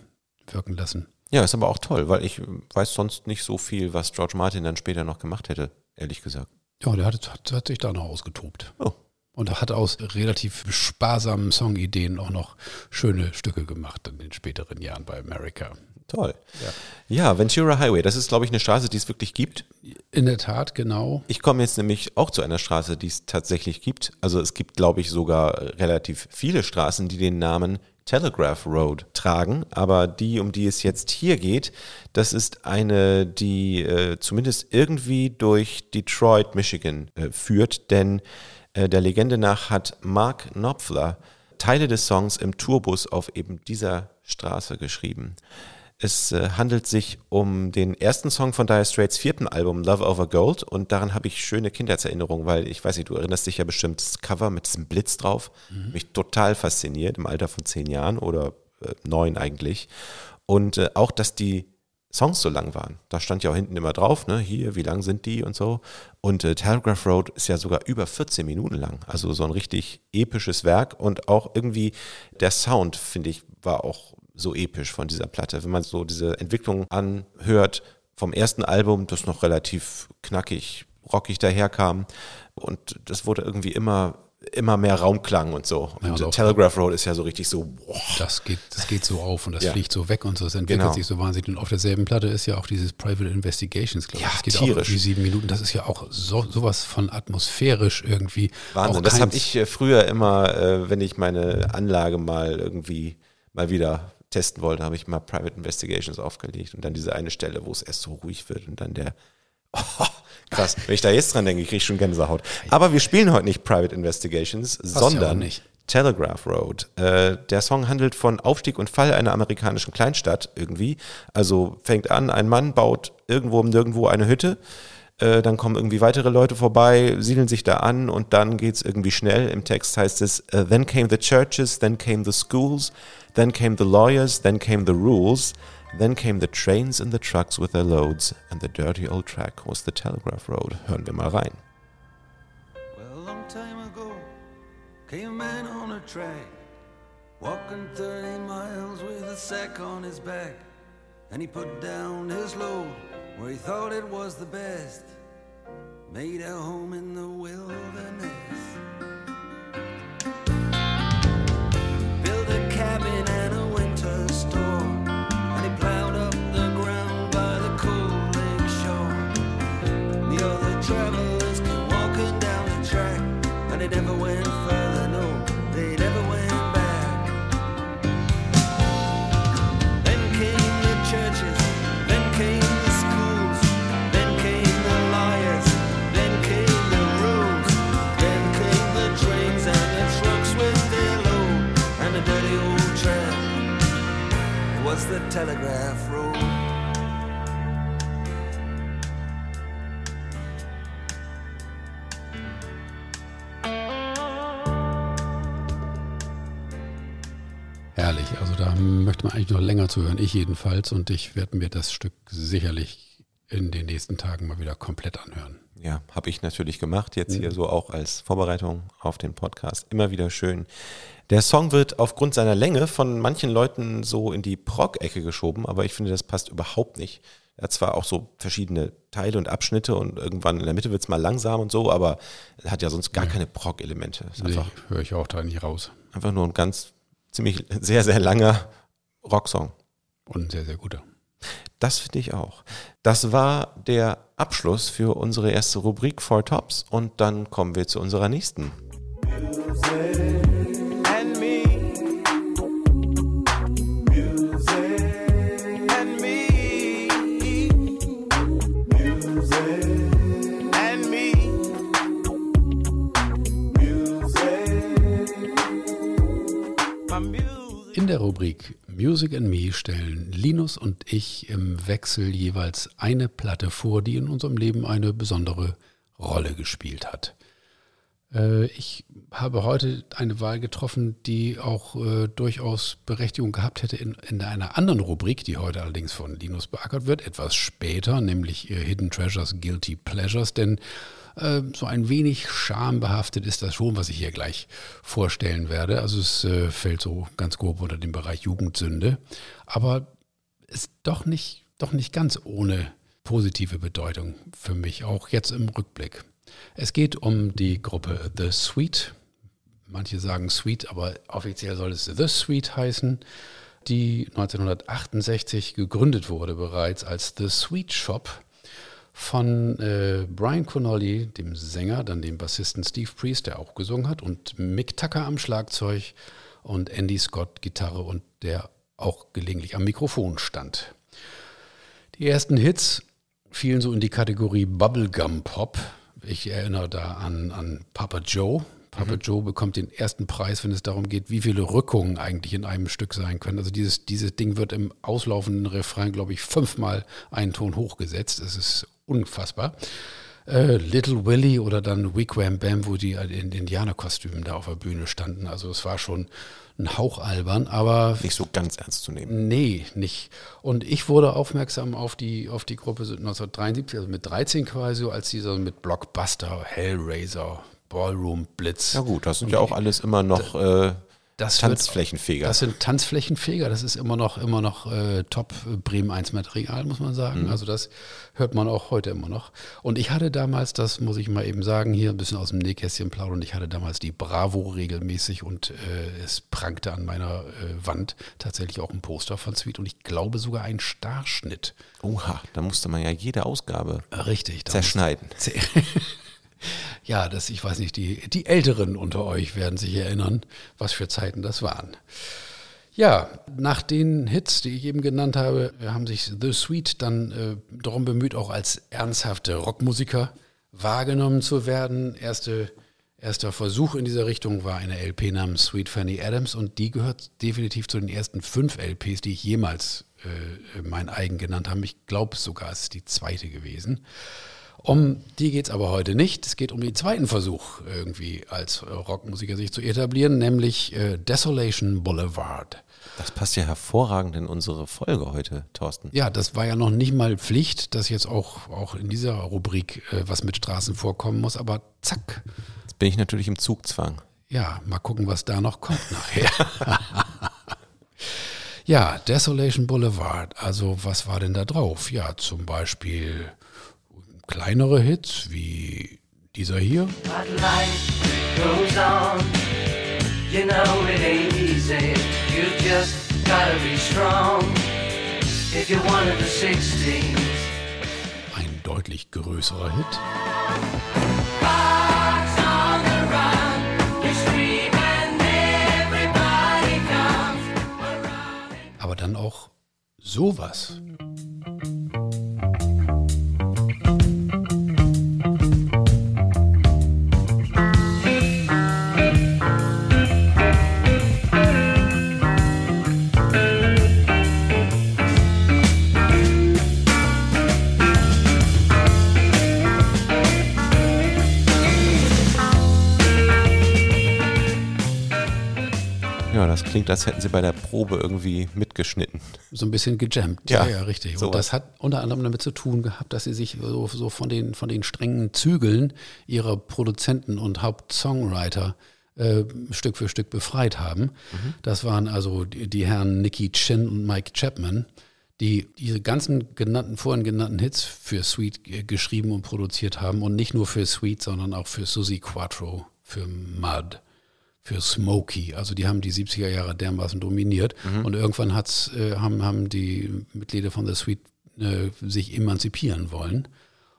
Speaker 1: wirken lassen.
Speaker 2: Ja, ist aber auch toll, weil ich weiß sonst nicht so viel, was George Martin dann später noch gemacht hätte, ehrlich gesagt.
Speaker 1: Ja, der hat, hat, hat sich da noch ausgetobt.
Speaker 2: Oh.
Speaker 1: Und er hat aus relativ sparsamen Songideen auch noch schöne Stücke gemacht in den späteren Jahren bei America.
Speaker 2: Toll. Ja. Ventura Highway, das ist, glaube ich, eine Straße, die es wirklich gibt.
Speaker 1: In der Tat, genau.
Speaker 2: Ich komme jetzt nämlich auch zu einer Straße, die es tatsächlich gibt. Also es gibt, glaube ich, sogar relativ viele Straßen, die den Namen Telegraph Road tragen. Aber die, um die es jetzt hier geht, das ist eine, die äh, zumindest irgendwie durch Detroit, Michigan äh, führt. Denn äh, der Legende nach hat Mark Knopfler Teile des Songs im Tourbus auf eben dieser Straße geschrieben. Es äh, handelt sich um den ersten Song von Dire Straits vierten Album Love Over Gold und daran habe ich schöne Kindheitserinnerungen, weil ich weiß nicht, du erinnerst dich ja bestimmt das Cover mit diesem Blitz drauf, mich total fasziniert im Alter von zehn Jahren oder äh, neun eigentlich und äh, auch, dass die Songs so lang waren. Da stand ja auch hinten immer drauf, ne, hier, wie lang sind die und so. Und äh, Telegraph Road ist ja sogar über 14 Minuten lang. Also so ein richtig episches Werk und auch irgendwie der Sound, finde ich, war auch so episch von dieser Platte. Wenn man so diese Entwicklung anhört vom ersten Album, das noch relativ knackig, rockig daherkam und das wurde irgendwie immer immer mehr Raumklang und so.
Speaker 1: Ja,
Speaker 2: und Telegraph Road ist ja so richtig so, boah,
Speaker 1: Das geht, das geht so auf und das
Speaker 2: Ja.
Speaker 1: fliegt so weg und so. Es entwickelt
Speaker 2: Genau.
Speaker 1: sich so wahnsinnig. Und auf derselben Platte ist ja auch dieses Private Investigations, glaube ich.
Speaker 2: Ja,
Speaker 1: das geht
Speaker 2: tierisch.
Speaker 1: auch irgendwie sieben Minuten. Das ist ja auch so, sowas von atmosphärisch irgendwie.
Speaker 2: Wahnsinn. Das habe ich äh, früher immer, äh, wenn ich meine Anlage mal irgendwie mal wieder testen wollte, habe ich mal Private Investigations aufgelegt und dann diese eine Stelle, wo es erst so ruhig wird und dann der Oh, krass, wenn ich da jetzt dran denke, kriege ich schon Gänsehaut. Aber wir spielen heute nicht Private Investigations,
Speaker 1: ja auch
Speaker 2: sondern
Speaker 1: nicht.
Speaker 2: Telegraph Road. Äh, der Song handelt von Aufstieg und Fall einer amerikanischen Kleinstadt irgendwie. Also fängt an, ein Mann baut irgendwo um nirgendwo eine Hütte. Äh, dann kommen irgendwie weitere Leute vorbei, siedeln sich da an und dann geht es irgendwie schnell. Im Text heißt es, uh, then came the churches, then came the schools, then came the lawyers, then came the rules, then came the trains and the trucks with their loads, and the dirty old track was the Telegraph Road. Hören wir mal rein.
Speaker 8: Well, a long time ago, came a man on a track, walking 30 miles with a sack on his back. And he put down his load where he thought it was the best, made a home in the wilderness. Cabin and a winter store, and he plowed up the ground by the cold lake shore. The other travelers
Speaker 1: noch länger zuhören, ich jedenfalls. Und ich werde mir das Stück sicherlich in den nächsten Tagen mal wieder komplett anhören.
Speaker 2: Ja, habe ich natürlich gemacht, jetzt hier so auch als Vorbereitung auf den Podcast. Immer wieder schön. Der Song wird aufgrund seiner Länge von manchen Leuten so in die Prog-Ecke geschoben, aber ich finde, das passt überhaupt nicht. Er hat zwar auch so verschiedene Teile und Abschnitte und irgendwann in der Mitte wird es mal langsam und so, aber er hat ja sonst gar keine Prog-Elemente.
Speaker 1: Nee, höre ich auch da nicht raus.
Speaker 2: einfach nur ein ganz, ziemlich, sehr, sehr langer Rocksong.
Speaker 1: Und ein sehr, sehr guter.
Speaker 2: Das finde ich auch. Das war der Abschluss für unsere erste Rubrik Four Tops und dann kommen wir zu unserer nächsten.
Speaker 8: and me. Music and me. Music and me. Music. My music.
Speaker 1: In der Rubrik Music and Me stellen Linus und ich im Wechsel jeweils eine Platte vor, die in unserem Leben eine besondere Rolle gespielt hat. Äh, Ich habe heute eine Wahl getroffen, die auch äh, durchaus Berechtigung gehabt hätte in, in einer anderen Rubrik, die heute allerdings von Linus beackert wird, etwas später, nämlich Hidden Treasures, Guilty Pleasures, denn äh, so ein wenig schambehaftet ist das schon, was ich hier gleich vorstellen werde. Also es äh, fällt so ganz grob unter den Bereich Jugendsünde, aber ist doch nicht, doch nicht ganz ohne positive Bedeutung für mich, auch jetzt im Rückblick. Es geht um die Gruppe The Sweet. Manche sagen Sweet, aber offiziell soll es The Sweet heißen, die 1968 gegründet wurde bereits als The Sweet Shop von äh, Brian Connolly, dem Sänger, dann dem Bassisten Steve Priest, der auch gesungen hat, und Mick Tucker am Schlagzeug und Andy Scott Gitarre und der auch gelegentlich am Mikrofon stand. Die ersten Hits fielen so in die Kategorie Bubblegum Pop. Ich erinnere da an, an Papa Joe. Papa Joe bekommt den ersten Preis, wenn es darum geht, wie viele Rückungen eigentlich in einem Stück sein können. Also dieses, dieses Ding wird im auslaufenden Refrain, glaube ich, fünfmal einen Ton hochgesetzt. Es ist unfassbar. Äh, Little Willie oder dann Wig Wham Bam, wo die in Indianerkostümen da auf der Bühne standen. Also es war schon ein Hauch albern, aber
Speaker 2: Nicht so ganz ernst zu nehmen.
Speaker 1: Nee, nicht. Und ich wurde aufmerksam auf die, auf die Gruppe 1973, also mit 13 quasi, als die so mit Blockbuster, Hellraiser, Ballroom, Blitz.
Speaker 2: Ja gut, das sind ja auch alles immer noch äh,
Speaker 1: Das wird-
Speaker 2: Tanzflächenfeger.
Speaker 1: Das sind Tanzflächenfeger, das ist immer noch, immer noch äh, Top äh, Bremen 1 Material, muss man sagen.
Speaker 2: Mhm.
Speaker 1: Also das hört man auch heute immer noch. Und ich hatte damals, das muss ich mal eben sagen, hier ein bisschen aus dem Nähkästchen plaudern, ich hatte damals die Bravo regelmäßig und äh, es prangte an meiner äh, Wand tatsächlich auch ein Poster von Sweet und ich glaube sogar ein Starschnitt.
Speaker 2: Oha, da musste man ja jede Ausgabe
Speaker 1: Richtig.
Speaker 2: zerschneiden.
Speaker 1: Ja, das, ich weiß nicht, die, die Älteren unter euch werden sich erinnern, was für Zeiten das waren. Ja, nach den Hits, die ich eben genannt habe, haben sich The Sweet dann äh, darum bemüht, auch als ernsthafte Rockmusiker wahrgenommen zu werden. Erste, erster Versuch in dieser Richtung war eine LP namens Sweet Fanny Adams und die gehört definitiv zu den ersten fünf LPs, die ich jemals äh, mein eigen genannt habe. Ich glaube sogar, es ist die zweite gewesen. Um die geht es aber heute nicht. Es geht um den zweiten Versuch, irgendwie als äh, Rockmusiker sich zu etablieren, nämlich äh, Desolation Boulevard.
Speaker 2: Das passt ja hervorragend in unsere Folge heute, Thorsten.
Speaker 1: Ja, das war ja noch nicht mal Pflicht, dass jetzt auch, auch in dieser Rubrik äh, was mit Straßen vorkommen muss, aber zack.
Speaker 2: Jetzt bin ich natürlich im Zugzwang.
Speaker 1: Ja, mal gucken, was da noch kommt nachher. ja, Desolation Boulevard. Also, was war denn da drauf? Ja, zum Beispiel kleinere Hits wie dieser hier.
Speaker 8: But life goes on. You know it ain't easy. You just gotta be strong. If you're one of the 16s.
Speaker 1: Ein deutlich größerer Hit. Aber dann auch sowas.
Speaker 2: Das klingt, als hätten sie bei der Probe irgendwie mitgeschnitten.
Speaker 1: so ein bisschen gejammt.
Speaker 2: Ja,
Speaker 1: Ja, ja, richtig. Und
Speaker 2: sowas.
Speaker 1: das hat unter anderem damit zu tun gehabt, dass sie sich so, so von, den, von den strengen Zügeln ihrer Produzenten und Hauptsongwriter äh, Stück für Stück befreit haben. Das waren also die, die Herren Nicky Chin und Mike Chapman, die diese ganzen genannten, vorhin genannten Hits für Sweet geschrieben und produziert haben und nicht nur für Sweet, sondern auch für Susie Quattro, für Mud für Smokey. Also die haben die 70er Jahre dermaßen dominiert. Und irgendwann hat's, äh, haben, haben die Mitglieder von The Sweet äh, sich emanzipieren wollen.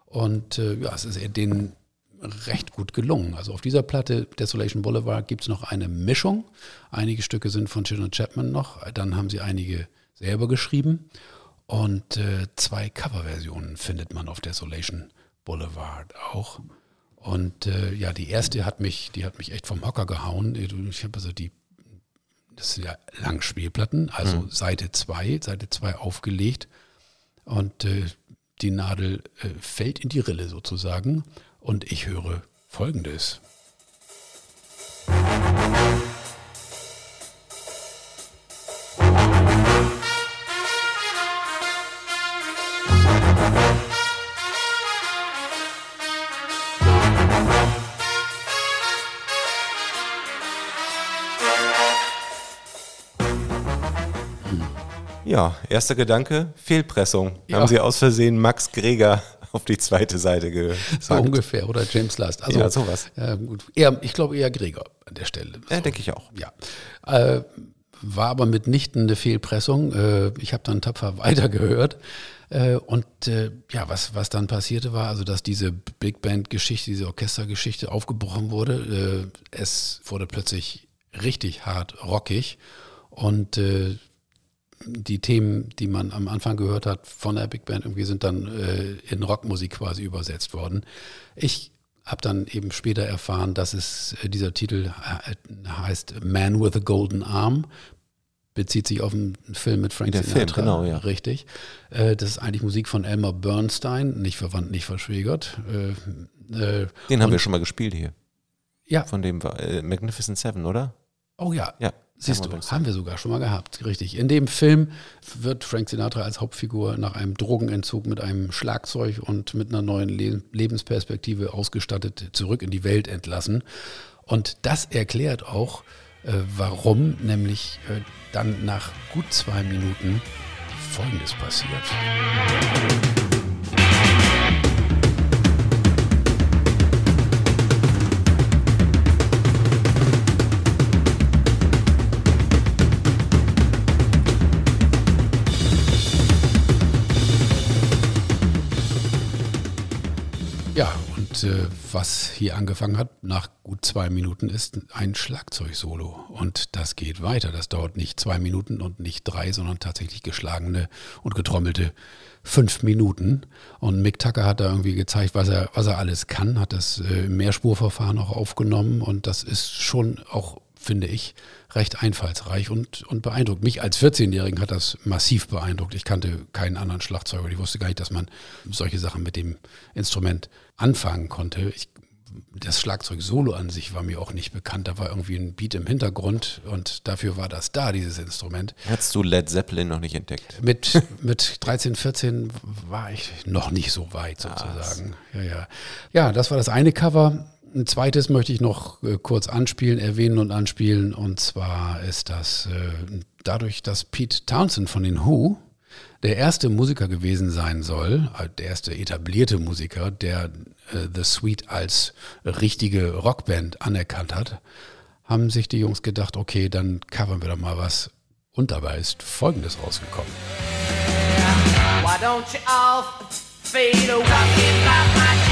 Speaker 1: Und äh, ja, es ist denen recht gut gelungen. Also auf dieser Platte Desolation Boulevard gibt es noch eine Mischung. Einige Stücke sind von und Chapman noch. Dann haben sie einige selber geschrieben. Und äh, zwei Coverversionen findet man auf Desolation Boulevard auch. Und äh, ja, die erste hat mich, die hat mich echt vom Hocker gehauen. Ich habe also die, das sind ja Langspielplatten, also Seite 2, Seite 2 aufgelegt. Und äh, die Nadel äh, fällt in die Rille sozusagen. Und ich höre folgendes.
Speaker 2: Ja, erster Gedanke, Fehlpressung.
Speaker 1: Ja.
Speaker 2: Haben sie aus Versehen Max Greger auf die zweite Seite gepackt.
Speaker 1: So ungefähr. Oder James Last. Also,
Speaker 2: Ja, sowas.
Speaker 1: Äh, gut, eher, ich glaube eher Gregor an der Stelle.
Speaker 2: Ja, denke ich auch.
Speaker 1: Ja. Äh, war aber mitnichten eine Fehlpressung. Äh, ich habe dann tapfer weitergehört. Äh, und äh, ja, was, was dann passierte war, also dass diese Big Band-Geschichte, diese Orchestergeschichte aufgebrochen wurde. Äh, es wurde plötzlich richtig hart rockig. Und äh, die Themen, die man am Anfang gehört hat von der Big Band, irgendwie sind dann äh, in Rockmusik quasi übersetzt worden. Ich habe dann eben später erfahren, dass es äh, dieser Titel äh, heißt Man with a Golden Arm, bezieht sich auf einen Film mit Frank
Speaker 2: Der Film,
Speaker 1: Sinatra.
Speaker 2: genau, ja.
Speaker 1: Richtig. Äh, das ist eigentlich Musik von Elmer Bernstein, nicht verwandt, nicht verschwägert. Äh,
Speaker 2: Den haben wir schon mal gespielt hier.
Speaker 1: Ja,
Speaker 2: Von dem war Magnificent Seven, oder?
Speaker 1: Oh ja,
Speaker 2: Ja,
Speaker 1: siehst
Speaker 2: haben
Speaker 1: du, haben wir sogar schon mal gehabt, richtig. In dem Film wird Frank Sinatra als Hauptfigur nach einem Drogenentzug mit einem Schlagzeug und mit einer neuen Le Lebensperspektive ausgestattet zurück in die Welt entlassen. Und das erklärt auch, äh, warum nämlich äh, dann nach gut zwei Minuten Folgendes passiert. Und äh, was hier angefangen hat, nach gut zwei Minuten, ist ein Schlagzeugsolo. Und das geht weiter. Das dauert nicht zwei Minuten und nicht drei, sondern tatsächlich geschlagene und getrommelte fünf Minuten. Und Mick Tucker hat da irgendwie gezeigt, was er, was er alles kann, hat das äh, Mehrspurverfahren auch aufgenommen. Und das ist schon auch, finde ich, recht einfallsreich und, und beeindruckt. Mich als 14-Jährigen hat das massiv beeindruckt. Ich kannte keinen anderen Schlagzeuger. Ich wusste gar nicht, dass man solche Sachen mit dem Instrument anfangen konnte. Ich, das Schlagzeug-Solo an sich war mir auch nicht bekannt. Da war irgendwie ein Beat im Hintergrund und dafür war das da, dieses Instrument.
Speaker 2: Hast du Led Zeppelin noch nicht entdeckt?
Speaker 1: Mit, mit 13, 14 war ich noch nicht so weit sozusagen. Ja, ja. ja, das war das eine Cover. Ein zweites möchte ich noch äh, kurz anspielen, erwähnen und anspielen. Und zwar ist das äh, dadurch, dass Pete Townsend von den Who der erste Musiker gewesen sein soll, äh, der erste etablierte Musiker, der The Sweet als richtige Rockband anerkannt hat, haben sich die Jungs gedacht, okay, dann covern wir doch mal was. Und dabei ist Folgendes rausgekommen.
Speaker 8: Why don't you all fade away?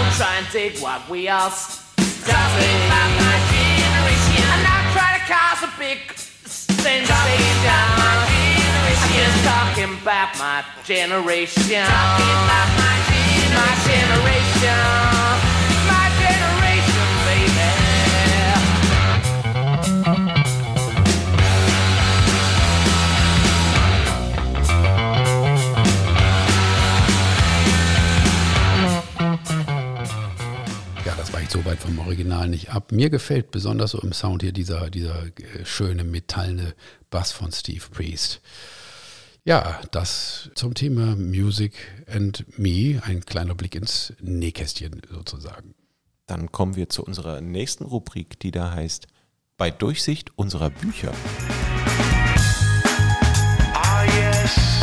Speaker 8: Don't try and take what we started. Talking about my generation. And not try to cause a big sensation. I'm talking about my generation. Talking about my generation. My generation.
Speaker 1: Weicht so weit vom Original nicht ab. Mir gefällt besonders so im Sound hier dieser, dieser äh, schöne metallene Bass von Steve Priest. Ja, das zum Thema Music and Me, ein kleiner Blick ins Nähkästchen sozusagen.
Speaker 2: Dann kommen wir zu unserer nächsten Rubrik, die da heißt Bei Durchsicht unserer Bücher.
Speaker 8: Ah, yes,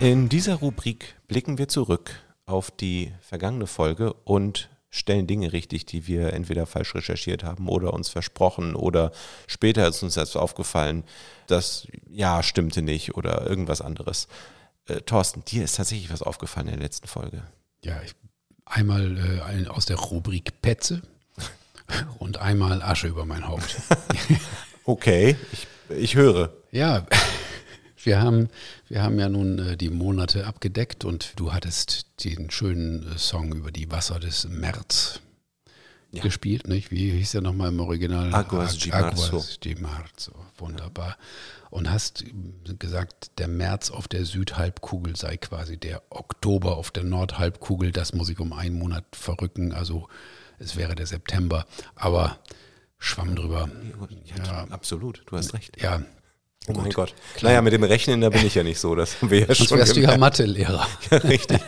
Speaker 2: In dieser Rubrik blicken wir zurück auf die vergangene Folge und stellen Dinge richtig, die wir entweder falsch recherchiert haben oder uns versprochen oder später ist uns erst aufgefallen, das ja stimmte nicht oder irgendwas anderes. Äh, Thorsten, dir ist tatsächlich was aufgefallen in der letzten Folge.
Speaker 1: Ja, ich, einmal äh, aus der Rubrik Petze und einmal Asche über mein Haupt.
Speaker 2: Okay, ich, ich höre.
Speaker 1: Ja, wir haben, wir haben ja nun äh, die Monate abgedeckt und du hattest den schönen äh, Song über die Wasser des März
Speaker 2: Ja.
Speaker 1: gespielt, nicht? Wie hieß der nochmal im Original?
Speaker 2: Aguas de Marzo.
Speaker 1: Aguas de Marzo, wunderbar. Und hast äh, gesagt, der März auf der Südhalbkugel sei quasi der Oktober auf der Nordhalbkugel. Das muss ich um einen Monat verrücken, also es wäre der September. Aber schwamm drüber.
Speaker 2: Ja, absolut, du hast recht.
Speaker 1: Ja,
Speaker 2: Oh mein Gott. Naja, mit dem Rechnen, da bin ich ja nicht so. Das haben wir ja
Speaker 1: sonst
Speaker 2: schon
Speaker 1: wärst du ja. Mathelehrer.
Speaker 2: Ja, richtig.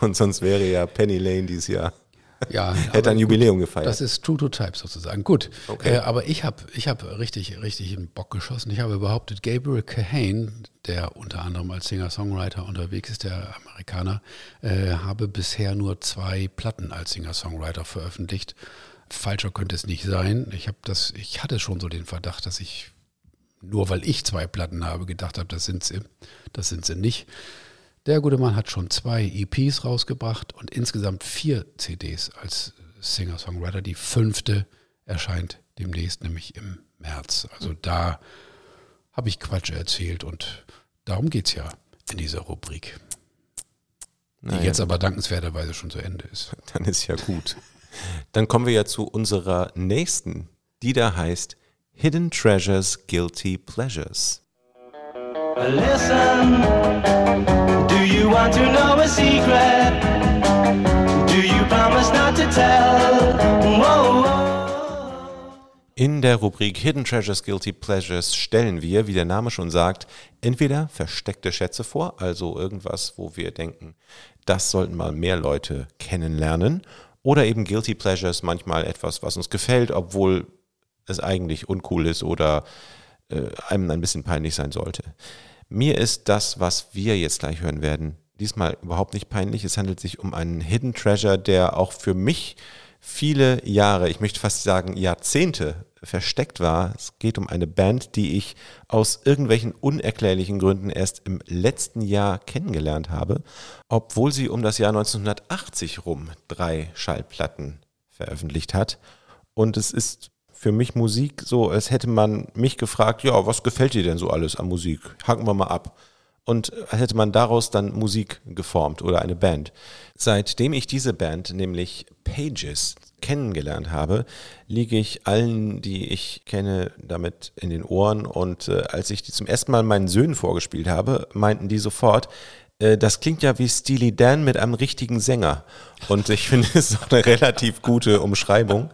Speaker 2: Und sonst wäre ja Penny Lane dieses Jahr.
Speaker 1: Ja,
Speaker 2: Hätte ein Jubiläum gefeiert.
Speaker 1: Das ist True to Type sozusagen. Gut,
Speaker 2: Okay.
Speaker 1: äh, aber ich habe ich hab richtig, richtig einen Bock geschossen. Ich habe behauptet, Gabriel Kahane, der unter anderem als Singer-Songwriter unterwegs ist, der Amerikaner, äh, habe bisher nur zwei Platten als Singer-Songwriter veröffentlicht. Falscher könnte es nicht sein. Ich habe das, ich hatte schon so den Verdacht, dass ich nur weil ich zwei Platten habe, gedacht habe, das sind sie. Das sind sie nicht. Der gute Mann hat schon zwei EPs rausgebracht und insgesamt vier CDs als Singer-Songwriter. Die fünfte erscheint demnächst, nämlich im März. Also da habe ich Quatsch erzählt und darum geht es ja in dieser Rubrik, die
Speaker 2: Naja,
Speaker 1: jetzt aber dankenswerterweise schon zu Ende ist.
Speaker 2: dann ist ja gut. Dann kommen wir ja zu unserer nächsten, die da heißt Hidden Treasures, Guilty Pleasures.
Speaker 8: Listen, do you want to know a secret? Do you promise not to tell? Whoa, whoa.
Speaker 2: In der Rubrik Hidden Treasures, Guilty Pleasures stellen wir, wie der Name schon sagt, entweder versteckte Schätze vor, also irgendwas, wo wir denken, das sollten mal mehr Leute kennenlernen, oder eben Guilty Pleasures, manchmal etwas, was uns gefällt, obwohl es eigentlich uncool ist oder äh, einem ein bisschen peinlich sein sollte. Mir ist das, was wir jetzt gleich hören werden, diesmal überhaupt nicht peinlich. Es handelt sich um einen Hidden Treasure, der auch für mich viele Jahre, ich möchte fast sagen Jahrzehnte versteckt war. Es geht um eine Band, die ich aus irgendwelchen unerklärlichen Gründen erst im letzten Jahr kennengelernt habe, obwohl sie um das Jahr 1980 rum drei Schallplatten veröffentlicht hat. Und es ist für mich Musik so, als hätte man mich gefragt, ja, was gefällt dir denn so alles an Musik? Haken wir mal ab. Und als hätte man daraus dann Musik geformt oder eine Band. Seitdem ich diese Band, nämlich Pages, kennengelernt habe, liege ich allen, die ich kenne, damit in den Ohren. Und äh, als ich die zum ersten Mal meinen Söhnen vorgespielt habe, meinten die sofort, äh, das klingt ja wie Steely Dan mit einem richtigen Sänger. Und ich finde, es ist auch eine relativ gute Umschreibung.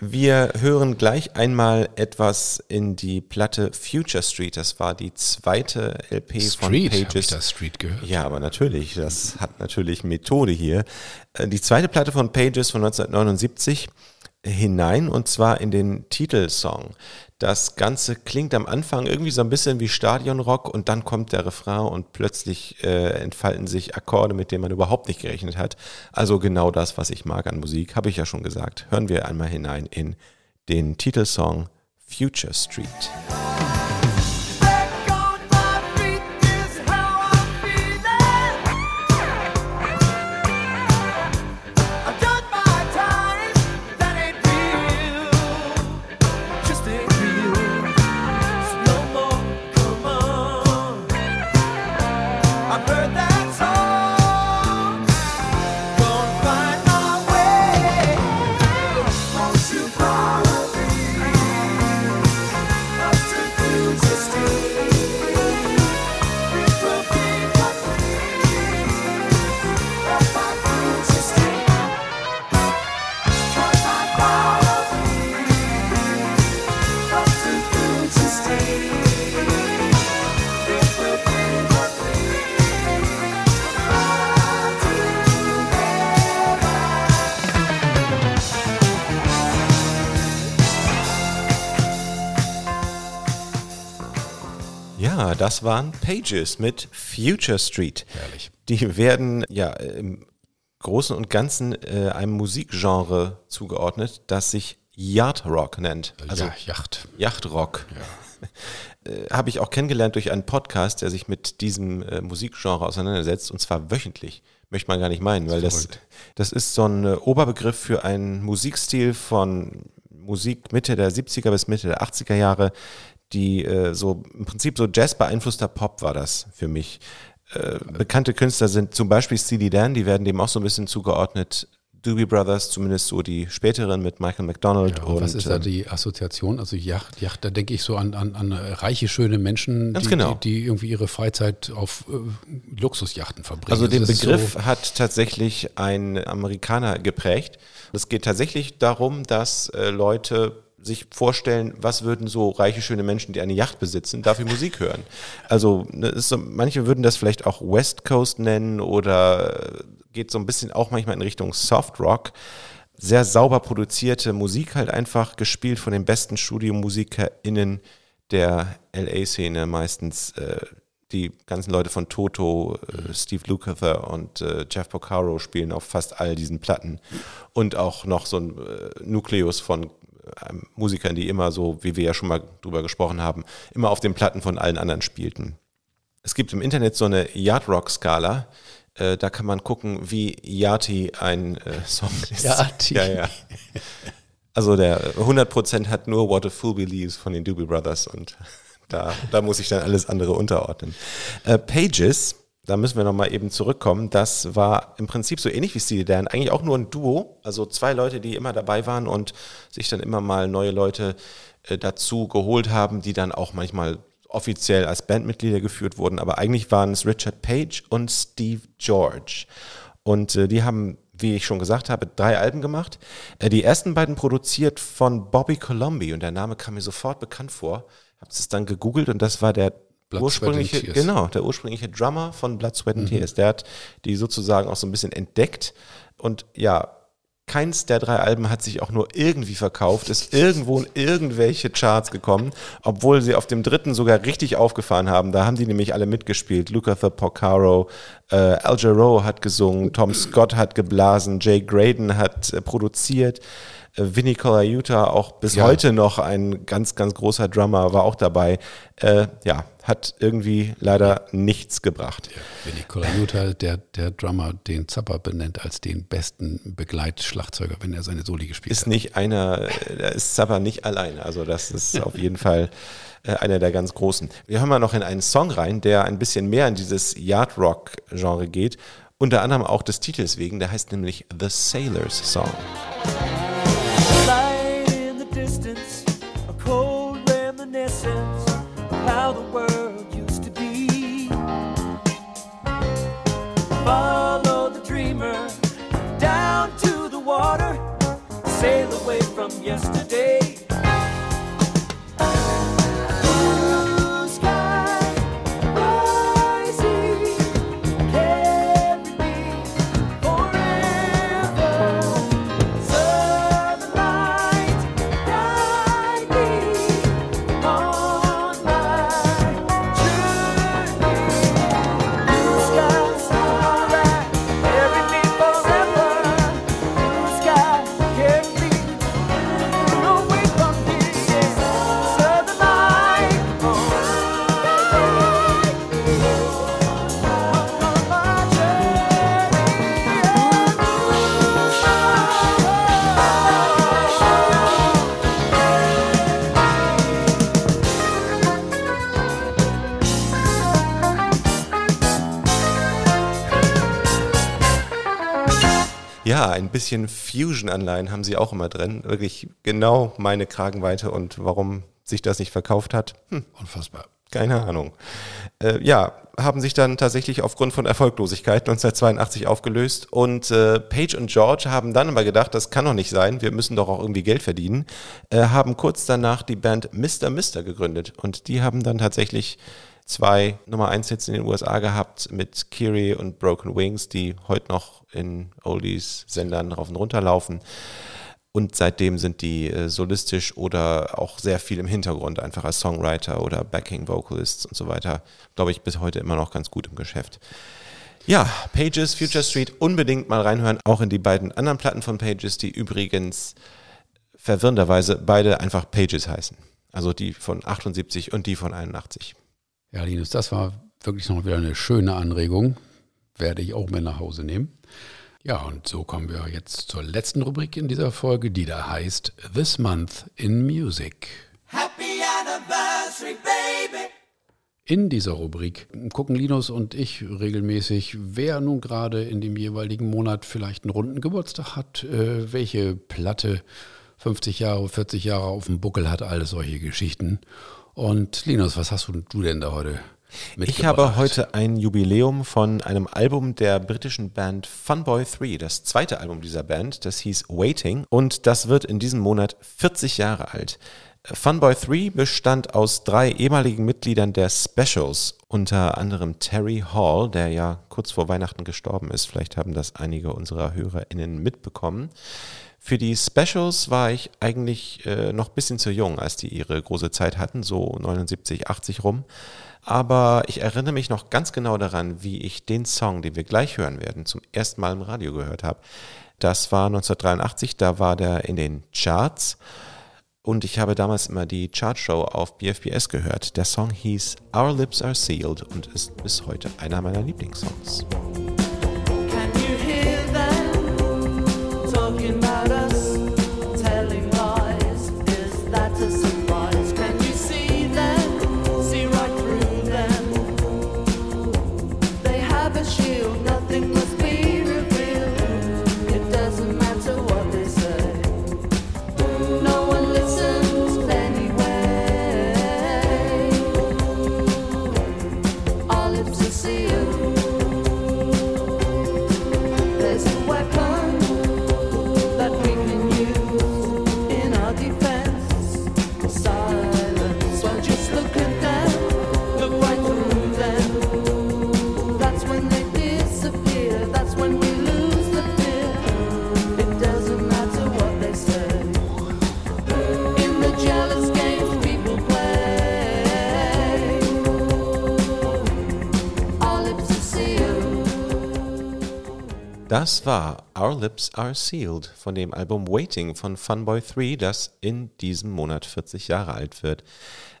Speaker 2: Wir hören gleich einmal etwas in die Platte Future Street. Das war die zweite LP
Speaker 1: Street,
Speaker 2: von
Speaker 1: habe ich
Speaker 2: Pages.
Speaker 1: da Street gehört.
Speaker 2: Ja, aber natürlich, das hat natürlich Methode hier. Äh, Die zweite Platte von Pages von 1979 hinein und zwar in den Titelsong. Das Ganze klingt am Anfang irgendwie so ein bisschen wie Stadionrock und dann kommt der Refrain und plötzlich äh, entfalten sich Akkorde, mit denen man überhaupt nicht gerechnet hat. Also genau das, was ich mag an Musik, habe ich ja schon gesagt. Hören wir einmal hinein in den Titelsong Future Street. Das waren Pages mit Future Street.
Speaker 1: Herrlich.
Speaker 2: Die werden ja im Großen und Ganzen äh, einem Musikgenre zugeordnet, das sich Yacht Rock nennt. Also
Speaker 1: ja, Yacht.
Speaker 2: Yachtrock. Äh, Habe ich auch kennengelernt durch einen Podcast, der sich mit diesem äh, Musikgenre auseinandersetzt, und zwar wöchentlich. Möchte man gar nicht meinen, weil das, das ist so ein äh, Oberbegriff für einen Musikstil von Musik Mitte der 70er bis Mitte der 80er Jahre, die äh, so im Prinzip so Jazz beeinflusster Pop war das für mich. Äh, bekannte Künstler sind zum Beispiel Steely Dan, die werden dem auch so ein bisschen zugeordnet. Doobie Brothers, zumindest so die späteren mit Michael McDonald.
Speaker 1: Ja, und was ist da
Speaker 2: ähm,
Speaker 1: die Assoziation? Also Yacht, Yacht da denke ich so an, an, an reiche, schöne Menschen, die,
Speaker 2: genau.
Speaker 1: die, die irgendwie ihre Freizeit auf äh, Luxusjachten verbringen.
Speaker 2: Also den
Speaker 1: Das
Speaker 2: Begriff
Speaker 1: So,
Speaker 2: hat tatsächlich ein Amerikaner geprägt. Es geht tatsächlich darum, dass äh, Leute sich vorstellen, was würden so reiche, schöne Menschen, die eine Yacht besitzen, dafür Musik hören. Also ne, so, manche würden das vielleicht auch West Coast nennen oder äh, geht so ein bisschen auch manchmal in Richtung Soft Rock. Sehr sauber produzierte Musik halt einfach gespielt von den besten StudiomusikerInnen der LA-Szene meistens. Äh, die ganzen Leute von Toto, äh, Steve Lukather und äh, Jeff Porcaro spielen auf fast all diesen Platten. Und auch noch so ein äh, Nukleus von Musikern, die immer so, wie wir ja schon mal drüber gesprochen haben, immer auf den Platten von allen anderen spielten. Es gibt im Internet so eine Yard Rock Skala. Äh, da kann man gucken, wie Yachty ein äh, Song ist.
Speaker 1: Yachty.
Speaker 2: Ja, ja. Also der 100% hat nur What a Fool Believes von den Doobie Brothers und da, da muss ich dann alles andere unterordnen. Äh, Pages, da müssen wir nochmal eben zurückkommen, das war im Prinzip so ähnlich wie Steely Dan, eigentlich auch nur ein Duo, also zwei Leute, die immer dabei waren und sich dann immer mal neue Leute äh, dazu geholt haben, die dann auch manchmal offiziell als Bandmitglieder geführt wurden, aber eigentlich waren es Richard Page und Steve George. Und äh, die haben, wie ich schon gesagt habe, drei Alben gemacht. Äh, die ersten beiden produziert von Bobby Colombi und der Name kam mir sofort bekannt vor. Habe es dann gegoogelt und das war der
Speaker 1: Blood,
Speaker 2: ursprüngliche.
Speaker 1: Mhm.
Speaker 2: genau, der ursprüngliche Drummer von Blood, Sweat and Tears. Der hat die sozusagen auch so ein bisschen entdeckt und ja, Keins der drei Alben hat sich auch nur irgendwie verkauft, ist irgendwo in irgendwelche Charts gekommen, obwohl sie auf dem dritten sogar richtig aufgefahren haben. Da haben die nämlich alle mitgespielt. Lukather Porcaro, äh, Al Jarreau hat gesungen, Tom Scott hat geblasen, Jay Graydon hat äh, produziert. Vinny Colaiuta, auch bis
Speaker 1: Ja.
Speaker 2: heute noch ein ganz, ganz großer Drummer, war auch dabei. Äh, ja, hat irgendwie leider nichts gebracht.
Speaker 1: Vinny Colaiuta, der, der Drummer, den Zappa benennt als den besten Begleitschlagzeuger, wenn er seine Soli gespielt
Speaker 2: Ist
Speaker 1: hat.
Speaker 2: nicht einer, da ist Zappa nicht alleine. Also das ist auf jeden Fall äh, einer der ganz großen. Wir hören mal noch in einen Song rein, der ein bisschen mehr in dieses Yard Rock Genre geht. Unter anderem auch des Titels wegen, der heißt nämlich The Sailors Song.
Speaker 8: From yesterday.
Speaker 2: Ja, ein bisschen Fusion-Anleihen haben sie auch immer drin. Wirklich genau meine Kragenweite und warum sich das nicht verkauft hat, hm,
Speaker 1: Unfassbar.
Speaker 2: keine Ahnung. Äh, ja, haben sich dann tatsächlich aufgrund von Erfolglosigkeit 1982 aufgelöst und äh, Page und George haben dann aber gedacht, das kann doch nicht sein, wir müssen doch auch irgendwie Geld verdienen, äh, haben kurz danach die Band Mr. Mister gegründet und die haben dann tatsächlich zwei Nummer 1 Hits in den USA gehabt mit Kiri und Broken Wings, die heute noch in Oldies-Sendern rauf und runter laufen. Und seitdem sind die äh, solistisch oder auch sehr viel im Hintergrund, einfach als Songwriter oder Backing Vocalists und so weiter, glaube ich, bis heute immer noch ganz gut im Geschäft. Ja, Pages, Future Street, unbedingt mal reinhören, auch in die beiden anderen Platten von Pages, die übrigens verwirrenderweise beide einfach Pages heißen. Also die von 78 und die von 81.
Speaker 1: Ja, Linus, das war wirklich noch wieder eine schöne Anregung. Werde ich auch mit nach Hause nehmen. Ja, und so kommen wir jetzt zur letzten Rubrik in dieser Folge, die da heißt This Month in Music.
Speaker 8: Happy anniversary, baby.
Speaker 1: In dieser Rubrik gucken Linus und ich regelmäßig, wer nun gerade in dem jeweiligen Monat vielleicht einen runden Geburtstag hat, äh, welche Platte 50 Jahre, 40 Jahre auf dem Buckel hat, alles solche Geschichten. Und Linus, was hast du, denn da heute?
Speaker 2: Ich habe heute ein Jubiläum von einem Album der britischen Band Funboy 3, das zweite Album dieser Band, das hieß Waiting und das wird in diesem Monat 40 Jahre alt. Funboy 3 bestand aus drei ehemaligen Mitgliedern der Specials, unter anderem Terry Hall, der ja kurz vor Weihnachten gestorben ist. Vielleicht haben das einige unserer HörerInnen mitbekommen. Für die Specials war ich eigentlich äh, noch ein bisschen zu jung, als die ihre große Zeit hatten, so 79, 80 rum. Aber ich erinnere mich noch ganz genau daran, wie ich den Song, den wir gleich hören werden, zum ersten Mal im Radio gehört habe. Das war 1983, da war der in den Charts. Und ich habe damals immer die Chartshow auf BFBS gehört. Der Song hieß Our Lips Are Sealed und ist bis heute einer meiner Lieblingssongs. Das war Our Lips Are Sealed von dem Album Waiting von Funboy 3, das in diesem Monat 40 Jahre alt wird.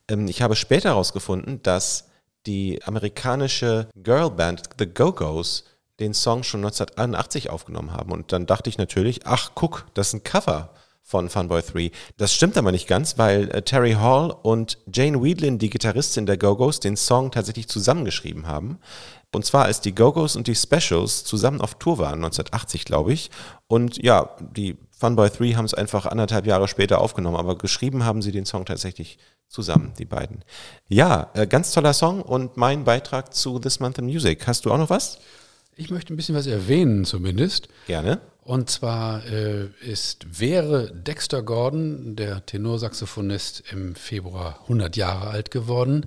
Speaker 2: Ähm, ich habe später herausgefunden, dass die amerikanische Girlband The Go-Go's den Song schon 1981 aufgenommen haben. Und dann dachte ich natürlich, ach guck, das ist ein Cover von Funboy 3. Das stimmt aber nicht ganz, weil äh, Terry Hall und Jane Weedlin, die Gitarristin der Go-Go's, den Song tatsächlich zusammengeschrieben haben. Und zwar als die Go-Go's und die Specials zusammen auf Tour waren, 1980 glaube ich. Und ja, die Funboy 3 haben es einfach anderthalb Jahre später aufgenommen, aber geschrieben haben sie den Song tatsächlich zusammen, die beiden. Ja, äh, ganz toller Song und mein Beitrag zu This Month in Music. Hast du auch noch was?
Speaker 1: Ich möchte ein bisschen was erwähnen zumindest.
Speaker 2: Gerne.
Speaker 1: Und zwar äh, ist, wäre Dexter Gordon, der Tenorsaxophonist, im Februar 100 Jahre alt geworden.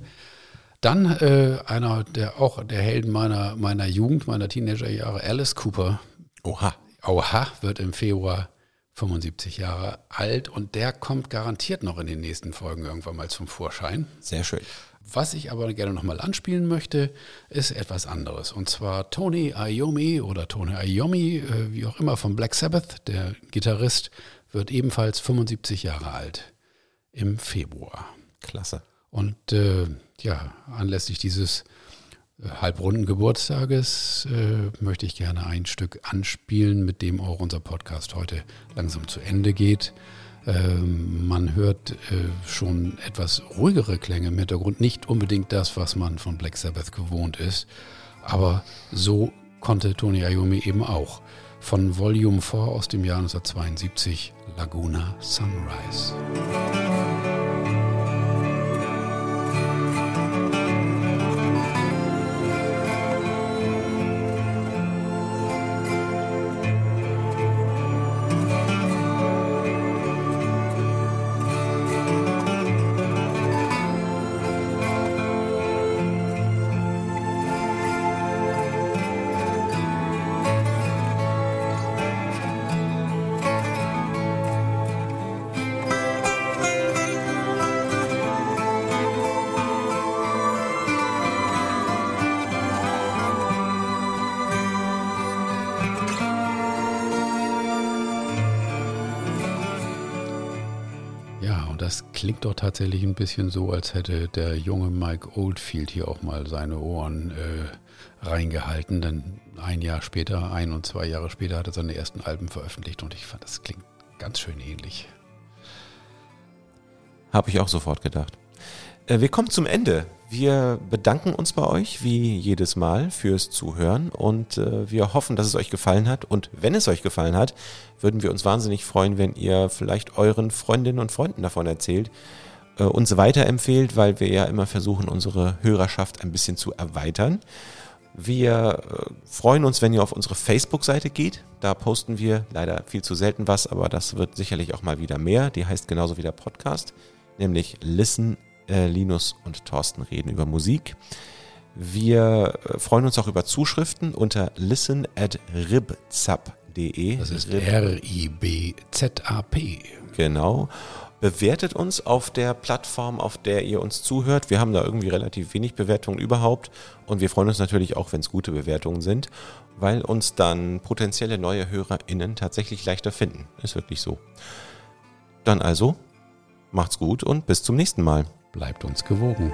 Speaker 1: Dann äh, einer der auch der Helden meiner, meiner Jugend, meiner Teenagerjahre, Alice Cooper.
Speaker 2: Oha.
Speaker 1: Oha, wird im Februar 75 Jahre alt und der kommt garantiert noch in den nächsten Folgen irgendwann mal zum Vorschein.
Speaker 2: Sehr schön.
Speaker 1: Was ich aber gerne nochmal anspielen möchte, ist etwas anderes. Und zwar Tony Iommi oder Tony Iommi, äh, wie auch immer, von Black Sabbath, der Gitarrist, wird ebenfalls 75 Jahre alt im Februar.
Speaker 2: Klasse.
Speaker 1: Und äh, ja, anlässlich dieses äh, halbrunden Geburtstages äh, möchte ich gerne ein Stück anspielen, mit dem auch unser Podcast heute langsam zu Ende geht. Ähm, man hört äh, schon etwas ruhigere Klänge im Hintergrund, nicht unbedingt das, was man von Black Sabbath gewohnt ist, aber so konnte Tony Iommi eben auch. Von Volume 4 aus dem Jahr 1972, Laguna Sunrise. Klingt doch tatsächlich ein bisschen so, als hätte der junge Mike Oldfield hier auch mal seine Ohren äh, reingehalten. Denn ein Jahr später, ein und zwei Jahre später, hat er seine ersten Alben veröffentlicht und ich fand, das klingt ganz schön ähnlich.
Speaker 2: Habe ich auch sofort gedacht. Äh, Wir kommen zum Ende. Wir bedanken uns bei euch wie jedes Mal fürs Zuhören und äh, wir hoffen, dass es euch gefallen hat. Und wenn es euch gefallen hat, würden wir uns wahnsinnig freuen, wenn ihr vielleicht euren Freundinnen und Freunden davon erzählt, äh, uns weiterempfehlt, weil wir ja immer versuchen, unsere Hörerschaft ein bisschen zu erweitern. Wir äh, freuen uns, wenn ihr auf unsere Facebook-Seite geht. Da posten wir leider viel zu selten was, aber das wird sicherlich auch mal wieder mehr. Die heißt genauso wie der Podcast, nämlich Listen, äh, Linus und Thorsten reden über Musik. Wir äh, freuen uns auch über Zuschriften unter listen at ribzap.de.
Speaker 1: Das ist
Speaker 2: Rib-
Speaker 1: R-I-B-Z-A-P.
Speaker 2: Genau. Bewertet uns auf der Plattform, auf der ihr uns zuhört. Wir haben da irgendwie relativ wenig Bewertungen überhaupt. Und wir freuen uns natürlich auch, wenn es gute Bewertungen sind, weil uns dann potenzielle neue HörerInnen tatsächlich leichter finden. Ist wirklich so. Dann also, macht's gut und bis zum nächsten Mal.
Speaker 1: Bleibt uns gewogen.